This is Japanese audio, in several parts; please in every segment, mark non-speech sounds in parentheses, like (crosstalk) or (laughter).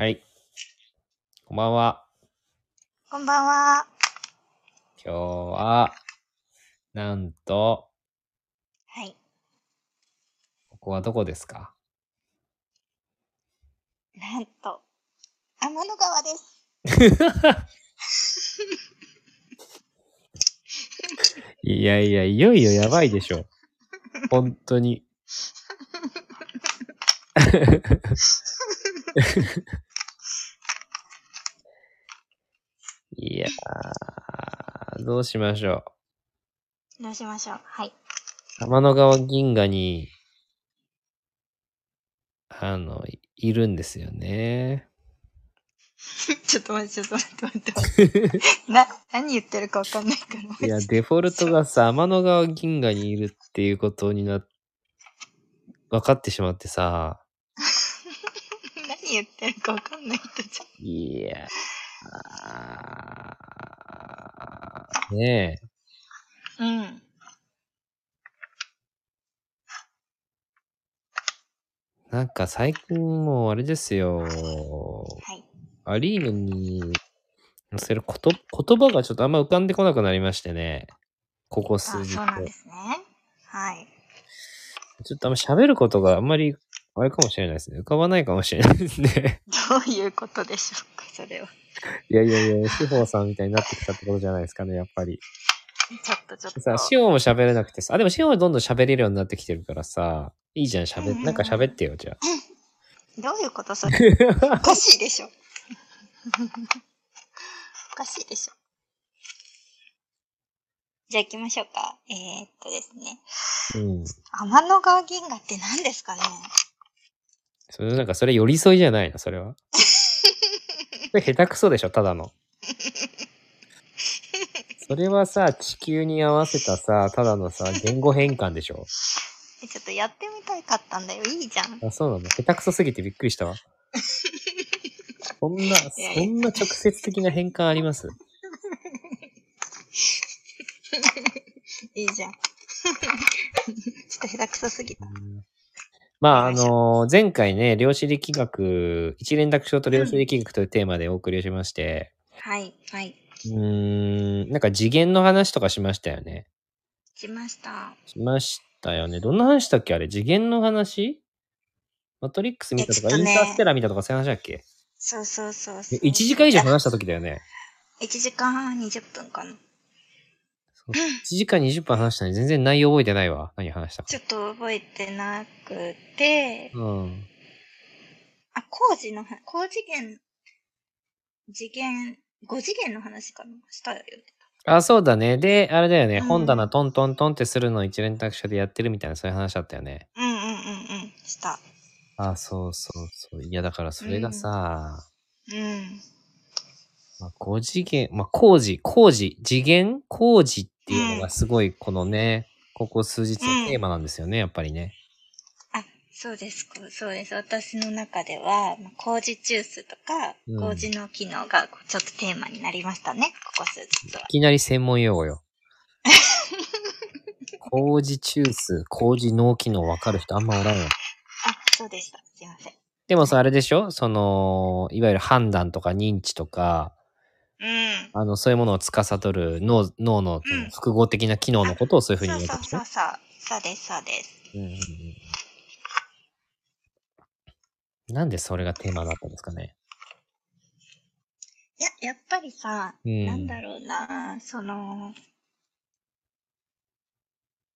はい。こんばんは。こんばんは。今日は、なんと、はい。ここはどこですか？なんと、天の川です。いやいや、いよいよやばいでしょ。本当に。(laughs) いやー、どうしましょどうしましょう。はい。う。天の川銀河に、あの、いいるんですよね。(laughs) ちょっと待って、ちょっと待って、待って待って。な、(laughs) 何言ってるかわかんないから。いや、デフォルトがさ、天の川銀河にいるっていうことにな、分かってしまってさ、(laughs) 何言ってるかわかんない人じいやー、ねえ。うん。なんか最近もうあれですよ、はい。アリーヌに載せること言葉がちょっとあんま浮かんでこなくなりましてね、ここあ、数日そうなんですね。はい。ちょっとあんま喋ることがあんまり、あれかもしれないですね。浮かばないかもしれないですね。(laughs) どういうことでしょうか、それは。いやいやいや、志保さんみたいになってきたってことじゃないですかね、やっぱり。ちょっとちょっと。さ、シオンも喋れなくてさ、あ、でもシオンはどんどん喋れるようになってきてるからさ、いいじゃん、喋っ、なんか喋ってよ、じゃどういうことそれ。あ。(laughs) おかしいでしょ。(laughs) おかしいでしょ。じゃあ行きましょうか。えー、っとですね。うん。天の川銀河って何ですかねそれなんか、それ寄り添いじゃないの、それは。(laughs) それ下手くそでしょ、ただの。(laughs) それはさ、地球に合わせたさ、ただのさ、言語変換でしょ。えちょっとやってみたかったんだよ。いいじゃん。あ、そうなの下手くそすぎてびっくりしたわ。そんな、そんな直接的な変換あります？(laughs) いいじゃん。ちょっと下手くそすぎた。まあ、あの前回ね、量子力学、一連諾症と量子力学というテーマでお送りしまして、はい、はい。うーん、なんか次元の話とかしましたよね。しました。しましたよね。どんな話したっけあれ？次元の話？マトリックス見たとか、インターステラー見たとかそういう話だっけ？そうそうそうそう。1時間以上話した時だよね。1時間半20分かな。そう1時間20分話したのに全然内容覚えてないわ。何話したか。ちょっと覚えてなくて、うん。あ、工事の話、高次元、次元、5次元の話かなしたよね。あ、そうだね。で、あれだよね。うん本棚トントントンってするのを一連卓書でやってるみたいなそういう話だったよね。うんうんうんうん。した。あ、そうそうそう。いや、だからそれがさ、うん。まあ、5次元、まあ、工事、工事、次元？工事っていうのがすごい、このね、ここ数日のテーマなんですよね、やっぱりね。あ、そうです。そうです。私の中では、まあ工事中枢とかうん、工事の機能がちょっとテーマになりましたね。ここ数日は。いきなり専門用語よ。(laughs) 工事中枢、工事脳機能分かる人あんまおらんよ。あ、そうでした。すいません。でもさ、あれでしょ？その、いわゆる判断とか認知とか、うん。あの、そういうものを司る脳、脳の複合的な機能のことをそういうふうに言うわけでしょそうそうそう。そうです、そうです。うんうんうんなんでそれがテーマだったんですかね？いや、やっぱりさ、うんなんだろうな、その、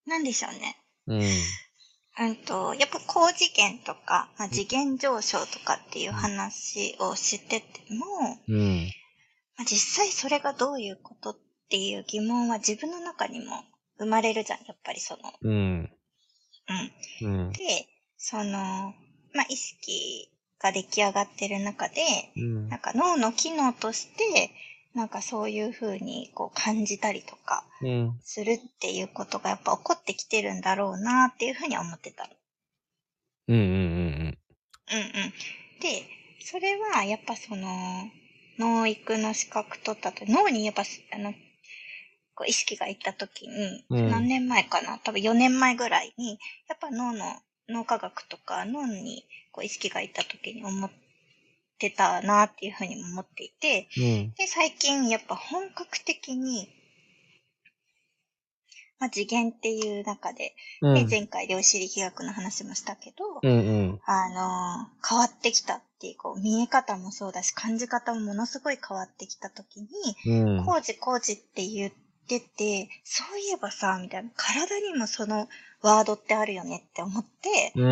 なんでしょうね。うん。うんと、やっぱ高次元とか、まあ、次元上昇とかっていう話をしてても、うん。まあ、実際それがどういうことっていう疑問は自分の中にも生まれるじゃん、やっぱりその。うん。うん。うん。で、その、まあ、意識が出来上がってる中で、うんなんか脳の機能として、なんかそういう風にこう感じたりとかうん。するっていうことがやっぱ起こってきてるんだろうなっていう風には思ってたの。うん。うん。うん。うんうん。で、それはやっぱその、脳育の資格取ったと、脳にやっぱ、あの、こう意識がいった時に、うん何年前かな多分4年前ぐらいに、やっぱ脳の、脳科学とか脳にこう意識がいった時に思ってたなっていうふうにも思っていて、うん。で、最近やっぱ本格的に、まあ、次元っていう中で、でうん。前回量子力学の話もしたけど、うんうん。あのー変わってきたっていう、こう、見え方もそうだし、感じ方もものすごい変わってきたときに、うん。工事工事って言ってて、そういえばさ、みたいな、体にもそのワードってあるよねって思って、うーん。う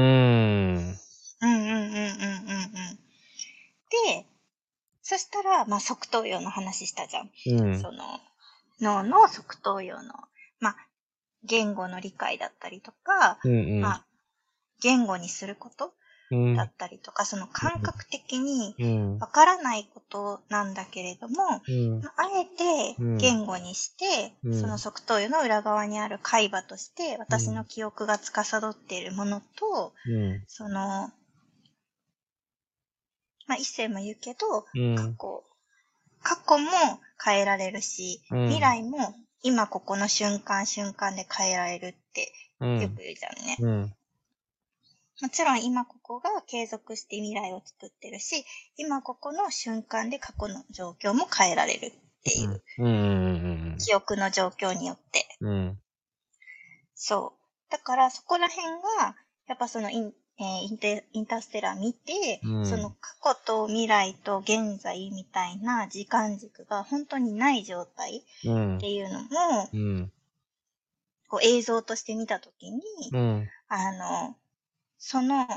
んうんうんうんうんうん。で、そしたら、まあ、側頭葉の話したじゃん。うん。その、脳の側頭葉の、まあ、言語の理解だったりとか、うんうん。まあ、言語にすることうんだったりとか、その感覚的にうん。わからないことなんだけれども、うん。まああえてうん言語にして、うんその側頭葉の裏側にある海馬として、私の記憶が司っているものと、うん。その、まあ、一世も言うけど、うん。過去、過去も変えられるし、うん未来も今ここの瞬間瞬間で変えられるってうん。よく言うじゃんね。うん。もちろん今ここが継続して未来を作ってるし、今ここの瞬間で過去の状況も変えられるっていう、うん。うん。記憶の状況によって。うん。そう。だからそこら辺が、やっぱそのイン、えーインテインターステラー見て、うんその過去と未来と現在みたいな時間軸が本当にない状態うんっ。ていうのも、うん。こう映像として見たときに、うん。あの、その、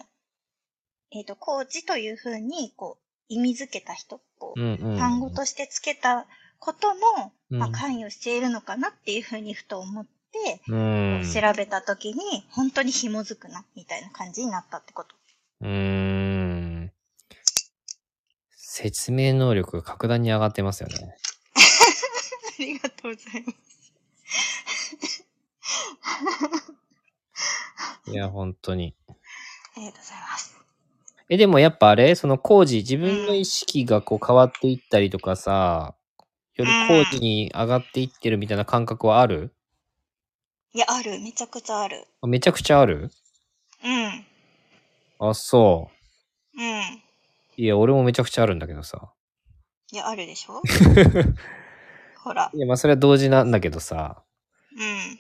えっ、と、工事というふうに、こう、意味づけた人、こう、うん。単語としてつけたことも、うんまあ、関与しているのかなっていうふうにふと思って、うん。調べたときに、本当に紐づくな、みたいな感じになったってこと。うーん。説明能力が格段に上がってますよね。(laughs) ありがとうございます。いや、本当に。ありがとうございます。え、でもやっぱあれ？その工事、自分の意識がこう変わっていったりとかさ、より工事に上がっていってるみたいな感覚はある？いや、ある。めちゃくちゃある。めちゃくちゃある？うん。あ、そうん。う。いや、俺もめちゃくちゃあるんだけどさ。いや、あるでしょ？(laughs) ほら。いや、まあそれは同時なんだけどさ。うん。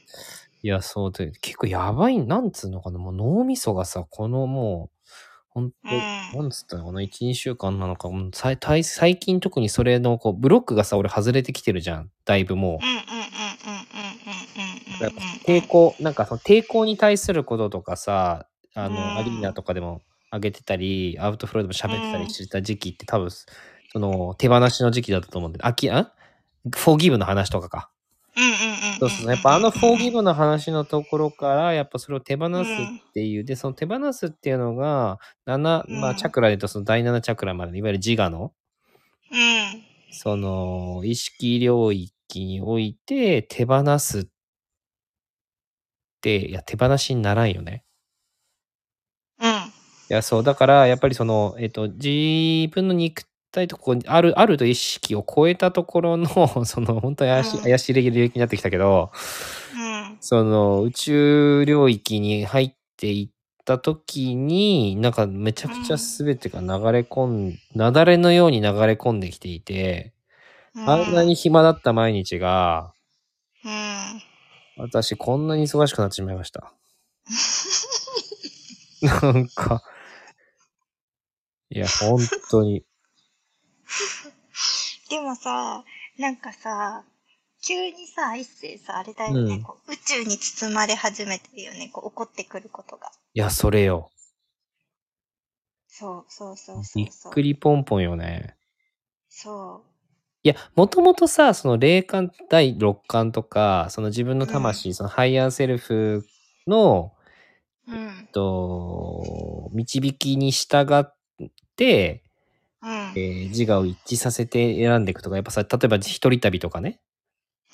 いや、そうで、結構やばい、なんつうのかな、もう脳みそがさ、このもう、ほんと、うんなんつったのかな、1、2週間なのか、もう最最最近特にそれの、こう、ブロックがさ、俺外れてきてるじゃん。だいぶもうんうんうんうんうんうんうんう。やっぱ。抵抗、なんかその抵抗に対することとかさ、あの、うんアリーナとかでも上げてたり、アウトフローでも喋ってたりしてた時期って多分、その、手放しの時期だったと思うんで、あき、あ？フォーギブの話とかか。そうそう。やっぱあのフォーギブの話のところから、やっぱそれを手放すうんっていう。で、その手放すっていうのが、7、まあ、うんチャクラで言うとその第7チャクラまで、いわゆる自我の、うん。その、意識領域において手放すって、いや、手放しにならんよね。うん。いや、そう。だから、やっぱりその、えっ、と、自分の肉体とここにある、あると意識を超えたところの、(laughs) その、本当に怪しい、うん怪しい領域になってきたけど、うん。その宇宙領域に入っていった時に、なんかめちゃくちゃ全てが流れ込ん、雪崩のように流れ込んできていて、あんなに暇だった毎日が、うん。私こんなに忙しくなってしまいました。なんか、いや、本当に。(laughs) でもさ、なんかさ、急にさ、一世さ、あれだよね、うんこう宇宙に包まれ始めてるよね、こう起こってくることが。いや、それよ。そうそうそうそびっうそう。くりポンポンよね。そいや、もともとさ、その霊感第六感とか、その自分の魂、そのハイヤーセルフの、う。うん。と、導きに従って、うん。えー自我を一致させて選んでいくとか、やっぱさ、例えば一人旅とかね。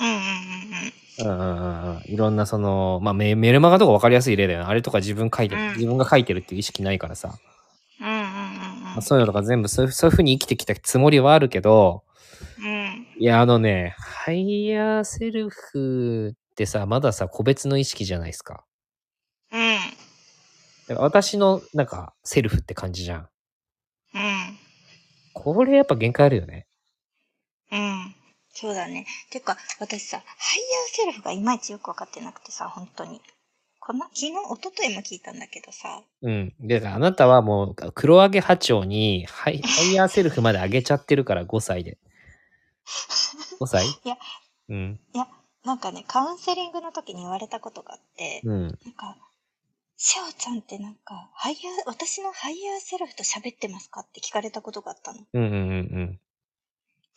うんうんうんうんうんうん。いろんなその、まあメメルマガとか分かりやすい例だよね。あれとか自分書いてる、うん自分が書いてるっていう意識ないからさ。うん。うんうんうんまあそういうのとか全部そういうそうに生きてきたつもりはあるけど、うん。うん。いや、あのね、ハイヤーセルフってさ、まださ、個別の意識じゃないですか。うん。だから私の、なんか、セルフって感じじゃん。うん。これやっぱ限界あるよね。うん。そうだね。てか、私さ、ハイヤーセルフがいまいちよくわかってなくてさ、本当に。この、昨日、一昨日も聞いたんだけどさ、うん。で、あなたはもう黒揚げ波長にハイハイヤーセルフまで上げちゃってるから、5歳で。5歳？いや、うん。いや、なんかね、カウンセリングの時に言われたことがあって、うん。なんか、しおちゃんってなんか、ハイヤー、私のハイヤーセルフと喋ってますかって聞かれたことがあったの。うんうんうん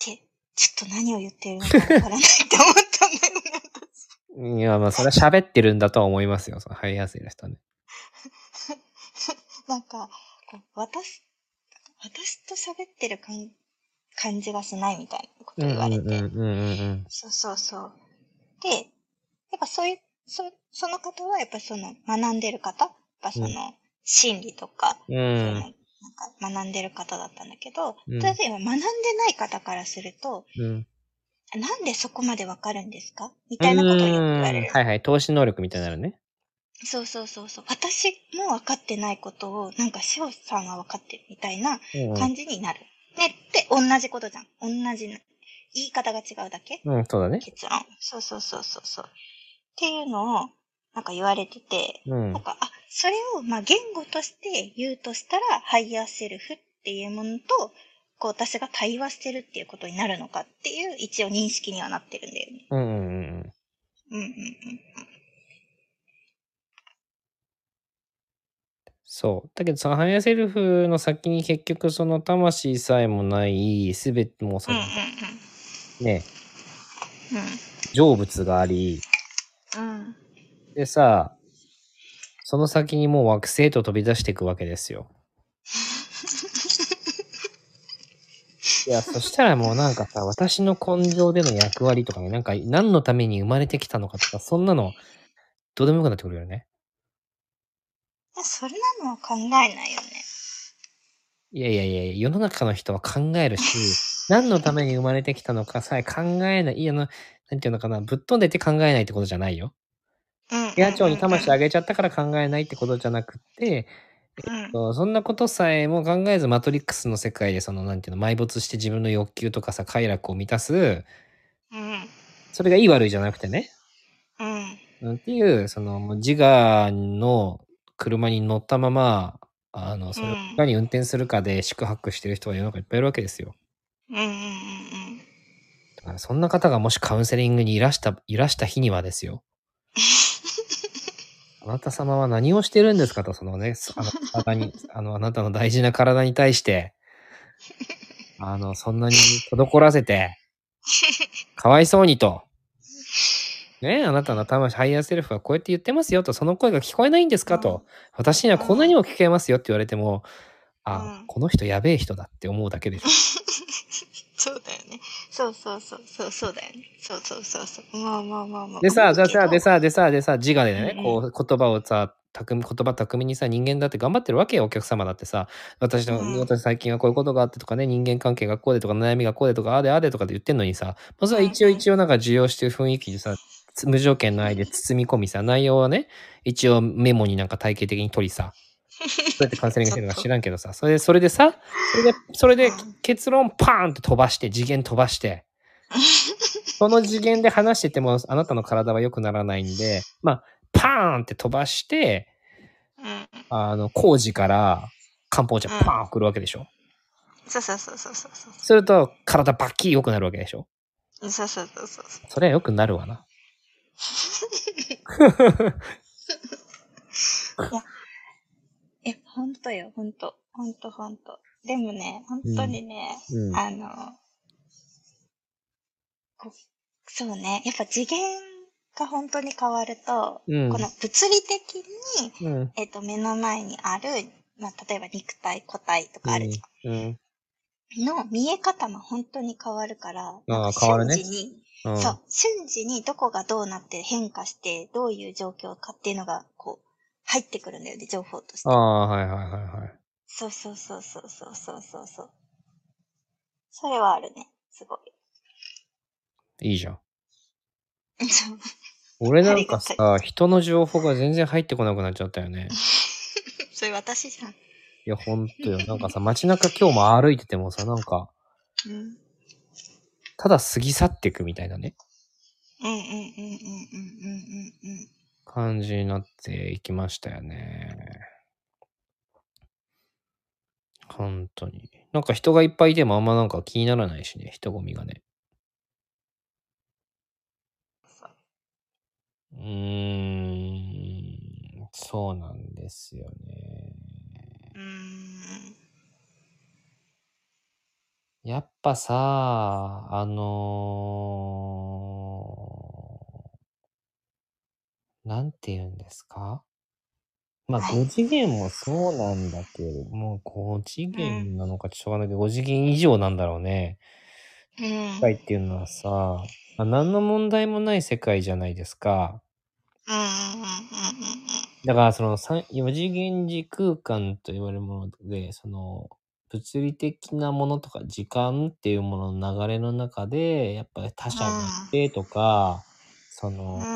で、ちょっと何を言ってるのかわからないって思ったんだよね。いや、まあ、それは喋ってるんだとは思いますよ。そのハイヤーセルフとね。(laughs) なんか、こう私、私と喋ってる感感じがしないみたいなことうん言われて。そうそうそう。で、やっぱそういう、そその方はやっぱその学んでる方、やっぱそのうん心理とか、うん。なんか学んでる方だったんだけど、うん例えば学んでない方からすると、うん。なんでそこまでわかるんですか？みたいなことを言われる。はいはい。投資能力みたいになるね。そうそうそうそう。私も分かってないことを、なんかしおさんは分かってるみたいなうん感じになる。ねって同じことじゃん。同じな、言い方が違うだけ？うん。うん、そうだね。結論。そうそうそうそうそう。っていうのを、なんか言われてて、うんなん。か、あ、それを、まあ、言語として言うとしたら、ハイヤーセルフっていうものと、こう、私が対話してるっていうことになるのかっていう、一応認識にはなってるんだよね。うんうんうん。うんうんうんそう。だけど、そのハイヤーセルフの先に結局その魂さえもない、すべてもそうん。うのんうんね、うん。成仏があり、うん。うん。でさ、その先にもう惑星と飛び出していくわけですよ。(laughs) いや、そしたらもうなんかさ、私の今生での役割とかね、なんか何のために生まれてきたのかとか、そんなの、どうでもよくなってくるよね。いやそれなのは考えないよね。いやいやいや世の中の人は考えるし、(laughs) 何のために生まれてきたのかさえ考えない。いや、あの、なんていうのかな、ぶっ飛んでて考えないってことじゃないよ。うん。野鳥に魂あげげちゃったから考えないってことじゃなくって、うん。そうそんなことさえも考えず、マトリックスの世界で、その、なんていうの、埋没して自分の欲求とかさ、快楽を満たす、うん。それがいい悪いじゃなくてね、うん。うんっていう、その、自我の車に乗ったまま、あの、それをいかに運転するかで宿泊してる人が世の中いっぱいいるわけですよ。うん。うん。うん。だからそんな方がもしカウンセリングにいらした、いらした日にはですよ。(laughs) あなた様は何をしてるんですかと、そのね、(laughs) あの体に、あの、あなたの大事な体に対して、あの、そんなに滞らせて、(laughs) かわいそうにと。ねあなたの魂、ハイヤーセルフはこうやって言ってますよと、その声が聞こえないんですかと。私にはこんなにも聞けますよって言われても、あ、うんこの人やべえ人だって思うだけでしょ。(laughs) そうだよね。そうそうそうそうそうだよね。そうそうそうそう。まあまあまあまあ。でさ、じゃあさ、で、さ、でさ、でさ、自我でね、うんこう、言葉をさ、巧み、言葉巧みにさ、人間だって頑張ってるわけよ、お客様だってさ。私の、うん私最近はこういうことがあってとかね、人間関係がこうでとか、悩みがこうでとか、ああでああでとかって言ってんのにさ、まあ、それは一応一応なんか受容してる雰囲気でさ、つ無条件の愛で包み込みさ、内容はね、一応メモになんか体系的に取りさ、(laughs) どうやってカウンセリングしてるのか知らんけどさ、それで、それでさ、それで、それで結論パーンって飛ばして、次元飛ばして、その次元で話してても、あなたの体は良くならないんで、まあ、パーンって飛ばして、うん。あの、工事から漢方茶パーン送るわけでしょ。そうそうそうそうそうそう。すると、体バッキリ良くなるわけでしょ。そうそうそうそう。それは良くなるわな。(laughs) え、ほんとよ、ほんと。ほんとほんと。でもね、ほんとにね、うんあの、こそうね、やっぱ次元が本当に変わると、うんこの物理的に、うん。えっ、と、目の前にある、まあ、例えば肉体、個体とかあるじうん。ゃん。の見え方も本当に変わるから、なんか変わるね瞬時に、うん。そう、瞬時にどこがどうなって変化して、どういう状況かっていうのが、こう、入ってくるんだよね、情報としてあ。あ、はいはいはいはい。そうそうそうそうそうそうそうそう。それはあるね、すごい。いいじゃん。(laughs) 俺なんかさ、人の情報が全然入ってこなくなっちゃったよね。(laughs) それ私じゃん。いや、ほんとよ。なんかさ、街中今日も歩いててもさ、なんか、うん。ただ過ぎ去っていくみたいなね、感じになっていきましたよね。本当に。なんか人がいっぱいいてもあんまなんか気にならないしね、人混みがね。うーん、そうなんですよね。うん。やっぱさ、あのー、なんて言うんですか？まあ、はい5次元もそうなんだけど、もう5次う元なのかちょっとしょうがないけど、5次元以上なんだろうね。うん。世界っていうのはさ、まあ、何の問題もない世界じゃないですか。うんうんうんうんうんだからその三4次元時空間と言われるもので、その物理的なものとか時間っていうものの流れの中で、やっぱり他者がいてとか、その、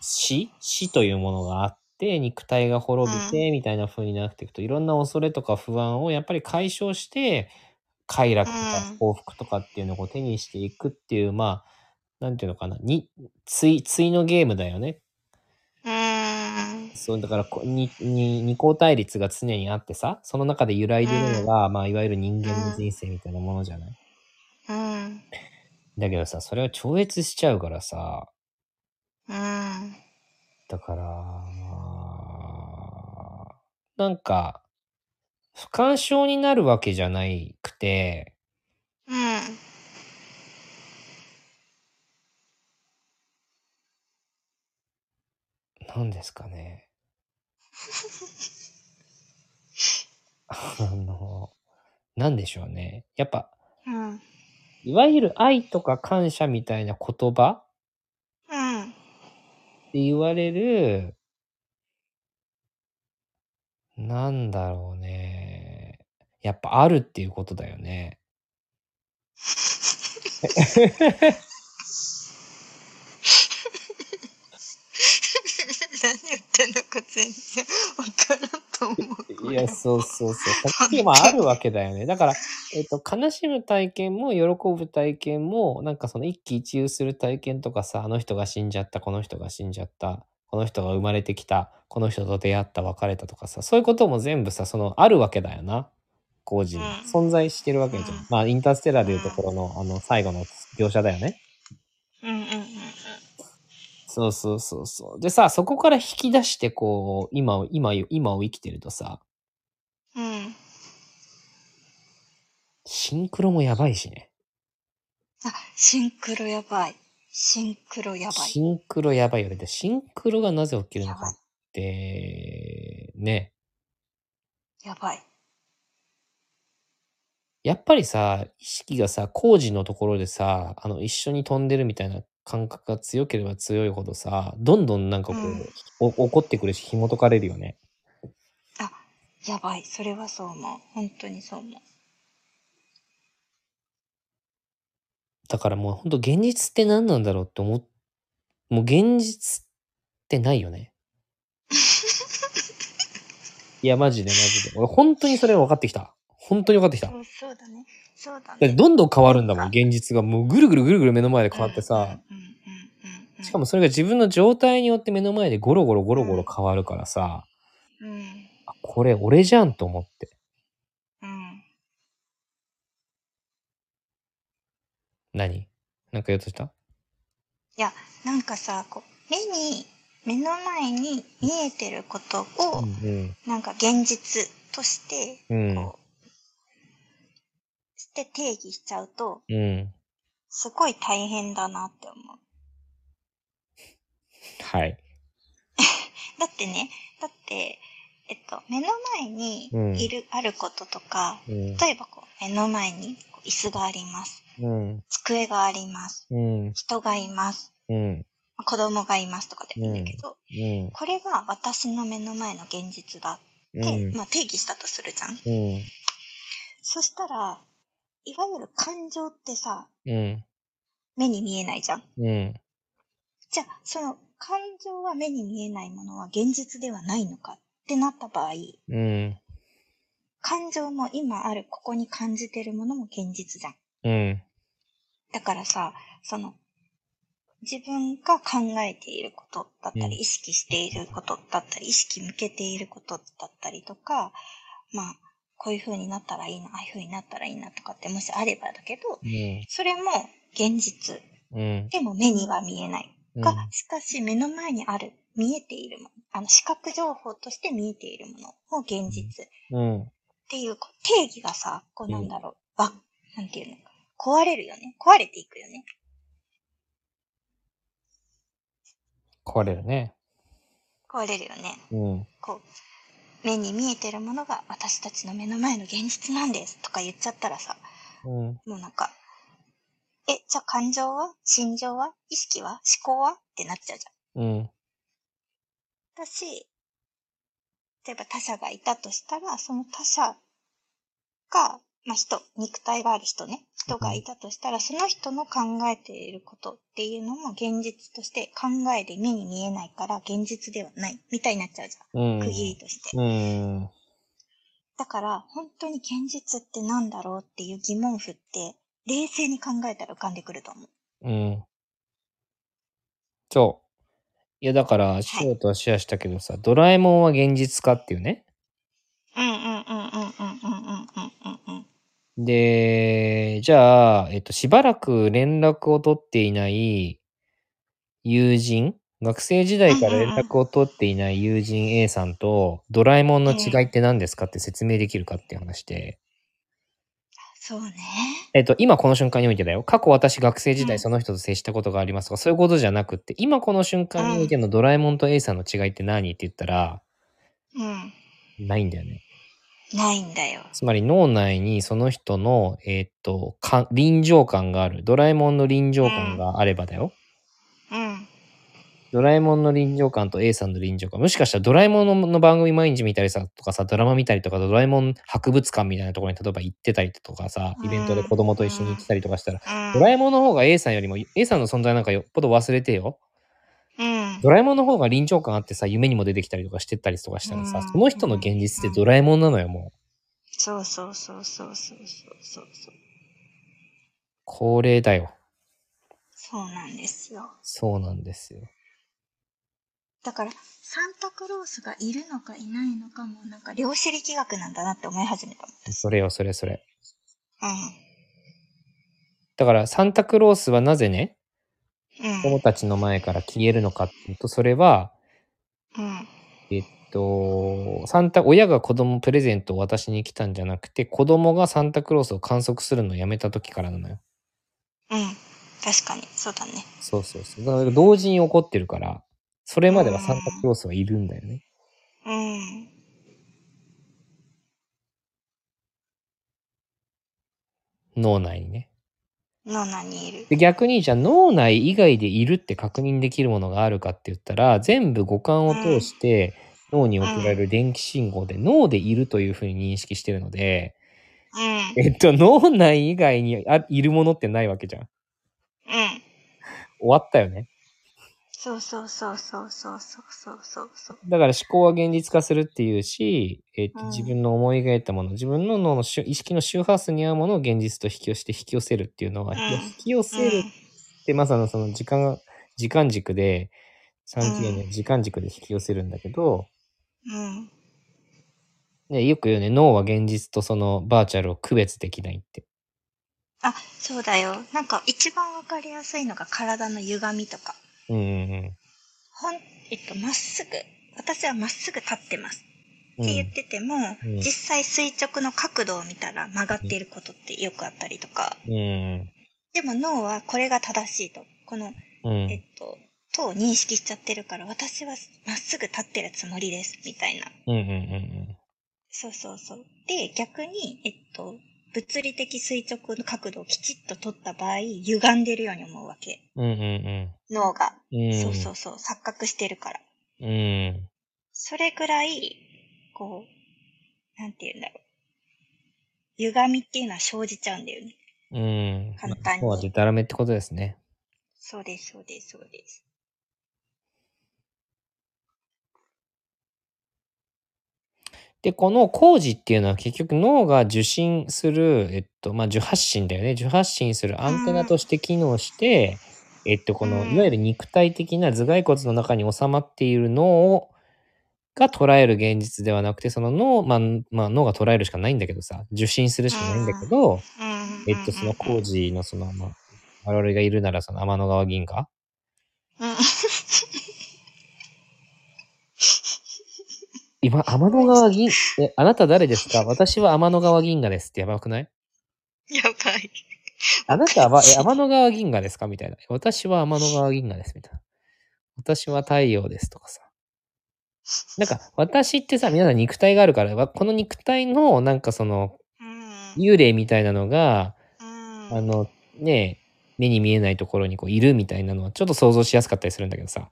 死？死というものがあって、肉体が滅びて、みたいな風になっていくと、いろんな恐れとか不安をやっぱり解消して、快楽とかうん幸福とかっていうのを手にしていくっていう、まあ、なんていうのかな、に、つい、ついのゲームだよね。うん。そう、だからこ、に、に、二項対立が常にあってさ、その中で揺らいでるのが、まあ、いわゆる人間の人生みたいなものじゃない？うん。だけどさ、それを超越しちゃうからさ、うん。だから、なんか、不干渉になるわけじゃないくて、うん。なんですかね。(laughs) あの、なんでしょうね。やっぱ、うん。いわゆる愛とか感謝みたいな言葉うん。って言われる、なんだろうね。やっぱあるっていうことだよね。(laughs) 何言ってんのか全然わからんと思う。こいや、そうそうそう。でもあるわけだよね。だから、えっと、悲しむ体験も喜ぶ体験も、なんかその一喜一憂する体験とかさ、あの人が死んじゃった、この人が死んじゃった、この人が生まれてきた、この人と出会った、別れたとかさ、そういうことも全部さ、その、あるわけだよな。工事にうん存在してるわけじゃんまあ、インターステラーでいうところの、あの、最後の描写だよね。うんうんうんそうそうそうそう。でさ、そこから引き出して、こう、今を、今を、今を生きてるとさ、うん。うん。シンクロもやばいしね。あ、シンクロやばい。シンクロやばい。シンクロやばいよね。でシンクロがなぜ起きるのかって、ね。やばい。やっぱりさ、意識がさ、工事のところでさ、あの、一緒に飛んでるみたいな感覚が強ければ強いほどさ、どんどんなんかこう、うんお起こってくるし、紐解かれるよね。あ、やばい。それはそう思う。本当にそう思う。だからもうほんと現実って何なんだろうって思っ、もう現実ってないよね。(laughs) いや、マジでマジで。俺本当にそれ分かってきた。本当に分かってきた。そうそうだね。そうだね。どんどん変わるんだもん、現実が。もうぐるぐるぐるぐる目の前で変わってさ、うんうんうんうんうん。しかもそれが自分の状態によって目の前でゴロゴロゴロゴロ変わるからさ、うん。あこれ俺じゃんと思って。うん。何なんか言おうとしたいや、なんかさ、こう、目に、目の前に見えてることを、うんなんか現実として、うん。こう、して定義しちゃうと、うん。うん。すごい大変だなって思う。はい。(laughs) だってね、だって、えっと、目の前にうんいる、あることとか、うん。例えばこう、目の前に椅子があります。うん。机があります。うん。人がいます。うん。子供がいますとかでもいいんだけど、うん。これが私の目の前の現実だって、うん。まあ定義したとするじゃん。うん。そしたら、いわゆる感情ってさ、うん。目に見えないじゃん。うん。じゃあ、その感情は目に見えないものは現実ではないのかってなった場合、うん。感情も今あるここに感じてるものも現実じゃん。うん。だからさ、その、自分が考えていることだったり、うん意識していることだったり、意識向けていることだったりとか、まあ、こういう風になったらいいな、ああいう風になったらいいなとかってもしあればだけど、うん。それも現実。うん。でも目には見えない。うんが、しかし目の前にある、見えているもの、あの、視覚情報として見えているものも現実っうん。ていう定義がさ、こうなんだろう、わ、なんていうのか、壊れるよね。壊れていくよね。壊れるね。壊れるよね。うん。こう、目に見えてるものが私たちの目の前の現実なんですとか言っちゃったらさ、うん。もうなんか、え、じゃあ感情は？心情は？意識は？思考は？ってなっちゃうじゃん。うん。だし、例えば他者がいたとしたら、その他者が、まあ、人、肉体がある人ね、人がいたとしたら、その人の考えていることっていうのも現実として考えで目に見えないから現実ではないみたいになっちゃうじゃん。区切りとして。だから、本当に現実って何だろうっていう疑問符って、冷静に考えたら浮かんでくると思う。うん。そう。いや、だから、ショートはシェアしたけどさ、はい、ドラえもんは現実化っていうね。うんうん。で、じゃあ、えっと、しばらく連絡を取っていない友人、学生時代から連絡を取っていない友人 A さんとドラえもんの違いって何ですかって説明できるかっていう話で、そうね。えっと、今この瞬間においてだよ。過去私学生時うん代その人と接したことがありますとか、そういうことじゃなくって、今この瞬間においてのドラえもんと A さんの違いって何って言ったら、うん。ないんだよね。ないんだよ。つまり脳内にその人の、えっと、か臨場感がある。ドラえもんの臨場感があればだよ。うん。ドラえもんの臨場感と A さんの臨場感。もしかしたらドラえもんの番組毎日見たりさ、とかさ、ドラマ見たりとか、ドラえもん博物館みたいなところに例えば行ってたりとかさ、イベントで子供と一緒に行ってたりとかしたら、うん。ドラえもんの方が A さんよりも、A さんの存在なんかよっぽど忘れてよ。ドラえもんの方が臨場感あってさ、夢にも出てきたりとかしてったりとかしたらさ、その人の現実ってドラえもんなのよ、もう。そうそうそうそうそうそうそう。恒例だよ。そうなんですよ。そうなんですよ。だから、サンタクロースがいるのかいないのかも、なんか量子力学なんだなって思い始めた。それよ、それそれ。うん。だから、サンタクロースはなぜね、子供たちの前から消えるのかっていうと、それは、うん。えっと、サンタ、親が子供プレゼントを渡しに来たんじゃなくて、子供がサンタクロースを観測するのをやめた時からなのよ。うん。確かに、そうだね。そうそうそう。だから同時に起こってるから、それまではサンタクロースはいるんだよね。うん。脳内にね。脳内にいる。で逆にじゃあ脳内以外でいるって確認できるものがあるかって言ったら全部五感を通して脳に送られる電気信号で脳でいるというふうに認識してるので、うん。えっと、脳内以外にあいるものってないわけじゃん。うん。終わったよね。そうそうそうそうそうそうそうそうそう。だから思考は現実化するっていうし、えっとうん自分の思い描いたもの、自分の脳の周意識の周波数に合うものを現実と引き寄せて引き寄せるっていうのは、うん引き寄せるってまさにその時間、時間軸で、3次元の時間軸で引き寄せるんだけど、うん。ね、よく言うね、脳は現実とそのバーチャルを区別できないって。あ、そうだよ。なんか一番わかりやすいのが体の歪みとか。うんうんほん、えっと、まっすぐ。私はまっすぐ立ってます。うん。って言ってても、うん実際垂直の角度を見たら曲がっていることってよくあったりとか。うん。うんでも脳はこれが正しいと。この、うん。えっと、と認識しちゃってるから、私はまっすぐ立ってるつもりです。みたいな。うんうんうんそうそうそう。で、逆に、えっと、物理的垂直の角度をきちっと取った場合、歪んでるように思うわけ。うん。うんうん脳が。うん。うん。そうそうそう。錯覚してるから。うん。それぐらい、こう、なんて言うんだろう。歪みっていうのは生じちゃうんだよね。うん。簡単にまあ、でたらめってことですね。そうです、そうです、そうです。で、この工事っていうのは結局脳が受信する、えっと、まあ、受発信だよね。受発信するアンテナとして機能して、えっと、この、うん。いわゆる肉体的な頭蓋骨の中に収まっている脳を、が捉える現実ではなくて、その脳、まあ、まあ、脳が捉えるしかないんだけどさ、受信するしかないんだけど、うん。えっと、その工事のその、まあ、我々がいるならその天の川銀河うん。今、天の川銀、え、あなた誰ですか？私は天の川銀河ですってやばくない？やばい。あなたは、え、天の川銀河ですか？みたいな。私は天の川銀河です。みたいな。私は太陽ですとかさ。なんか、私ってさ、皆さん肉体があるから、わこの肉体の、なんかその、うん。幽霊みたいなのが、うん。あの、ねえ、目に見えないところにこういるみたいなのは、ちょっと想像しやすかったりするんだけどさ。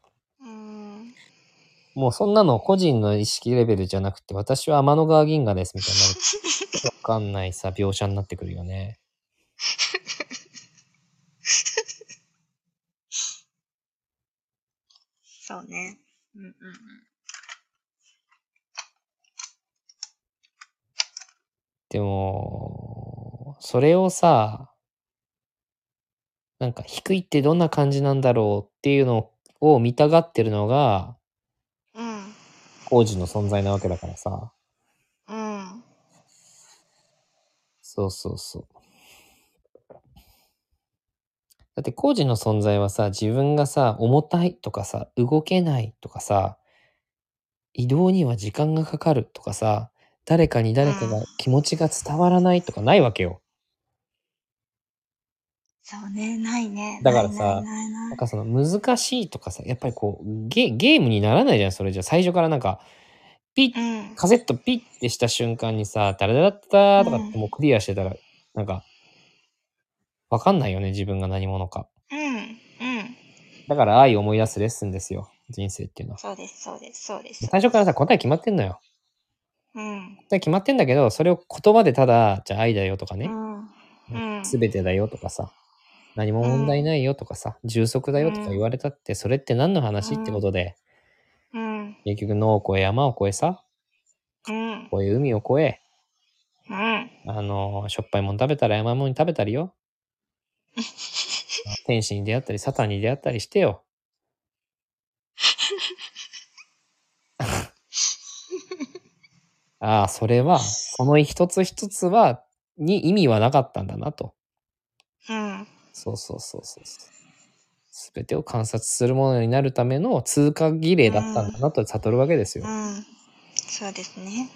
うん。もうそんなの個人の意識レベルじゃなくて、私は天の川銀河ですみたいになる。わかんないさ、描写になってくるよね。そうね。うんうんうん。でも、それをさ、なんか低いってどんな感じなんだろうっていうのを見たがってるのが、うん。工事の存在なわけだからさ。うん。そうそうそう。だって工事の存在はさ、自分がさ、重たいとかさ、動けないとかさ、移動には時間がかかるとかさ、誰かに誰かが気持ちが伝わらないとかないわけよ。そうね、ないね。だからさないないなんかその難しいとかさ、やっぱりこう、ゲゲームにならないじゃん、それじゃ。最初からなんか、ピッ、うん。カセットピッてした瞬間にさ、ダラダラッターとかってうんもうクリアしてたら、なんか、わかんないよね、自分が何者か。うん。うん。だから愛を思い出すレッスンですよ、人生っていうのは。そうです、そうです、そうです。最初からさ、答え決まってんのよ。うん。答え決まってんだけど、それを言葉でただ、じゃあ愛だよとかね、うん。うんすべてだよとかさ、何も問題ないよとかさ、充足だよとか言われたって、それって何の話ってことで、うん。結局野を越え山を越えさ、うん。越え海を越え、うん。あの、しょっぱいもん食べたら山もんに食べたりよ。(laughs) 天使に出会ったり、サタンに出会ったりしてよ。(laughs) ああ、それは、その一つ一つは、に意味はなかったんだなと。うん。そうそうそうそう。すべてを観察するものになるための通過儀礼だったんだなと悟るわけですよ。うん。そうですね。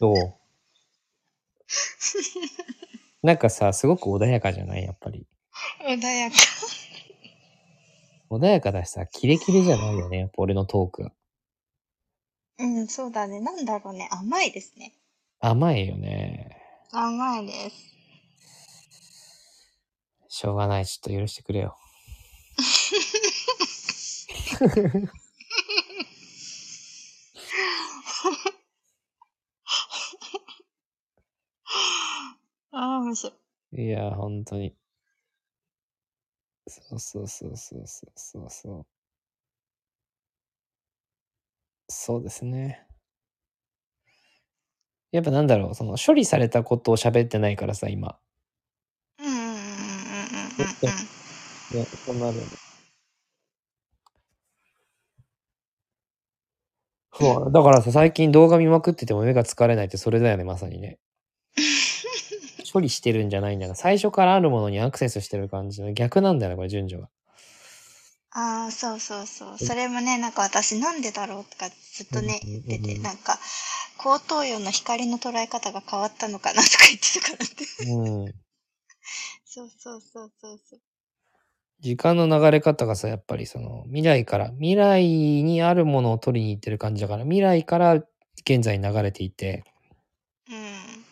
どう？なんかさ、すごく穏やかじゃない？やっぱり。穏やか。穏やかだしさ、キレキレじゃないよね、やっぱ俺のトークが。うん、そうだね。なんだろうね。甘いですね。甘いよね。甘いです。しょうがない。ちょっと許してくれよ。ああ、面白い。いや、本当に。そうそうそうそうそうそうそう。そうですね。やっぱなんだろう、その処理されたことを喋ってないからさ、今。うんうんうんうんうんうんうん。いや、そうなるよね。そう、だからさ、最近動画見まくってても目が疲れないってそれだよね、まさにね。(laughs) 処理してるんじゃないんだよな。最初からあるものにアクセスしてる感じの逆なんだよね、これ、順序が。ああ、そうそうそう。それもね、なんか私なんでだろうとかずっとね、言ってて、なんか、高等陽の光の捉え方が変わったのかなとか言ってたからって。うん。(laughs) そうそうそうそうそう。時間の流れ方がさ、やっぱりその、未来から、未来にあるものを取りに行ってる感じだから、未来から現在に流れていて、うん。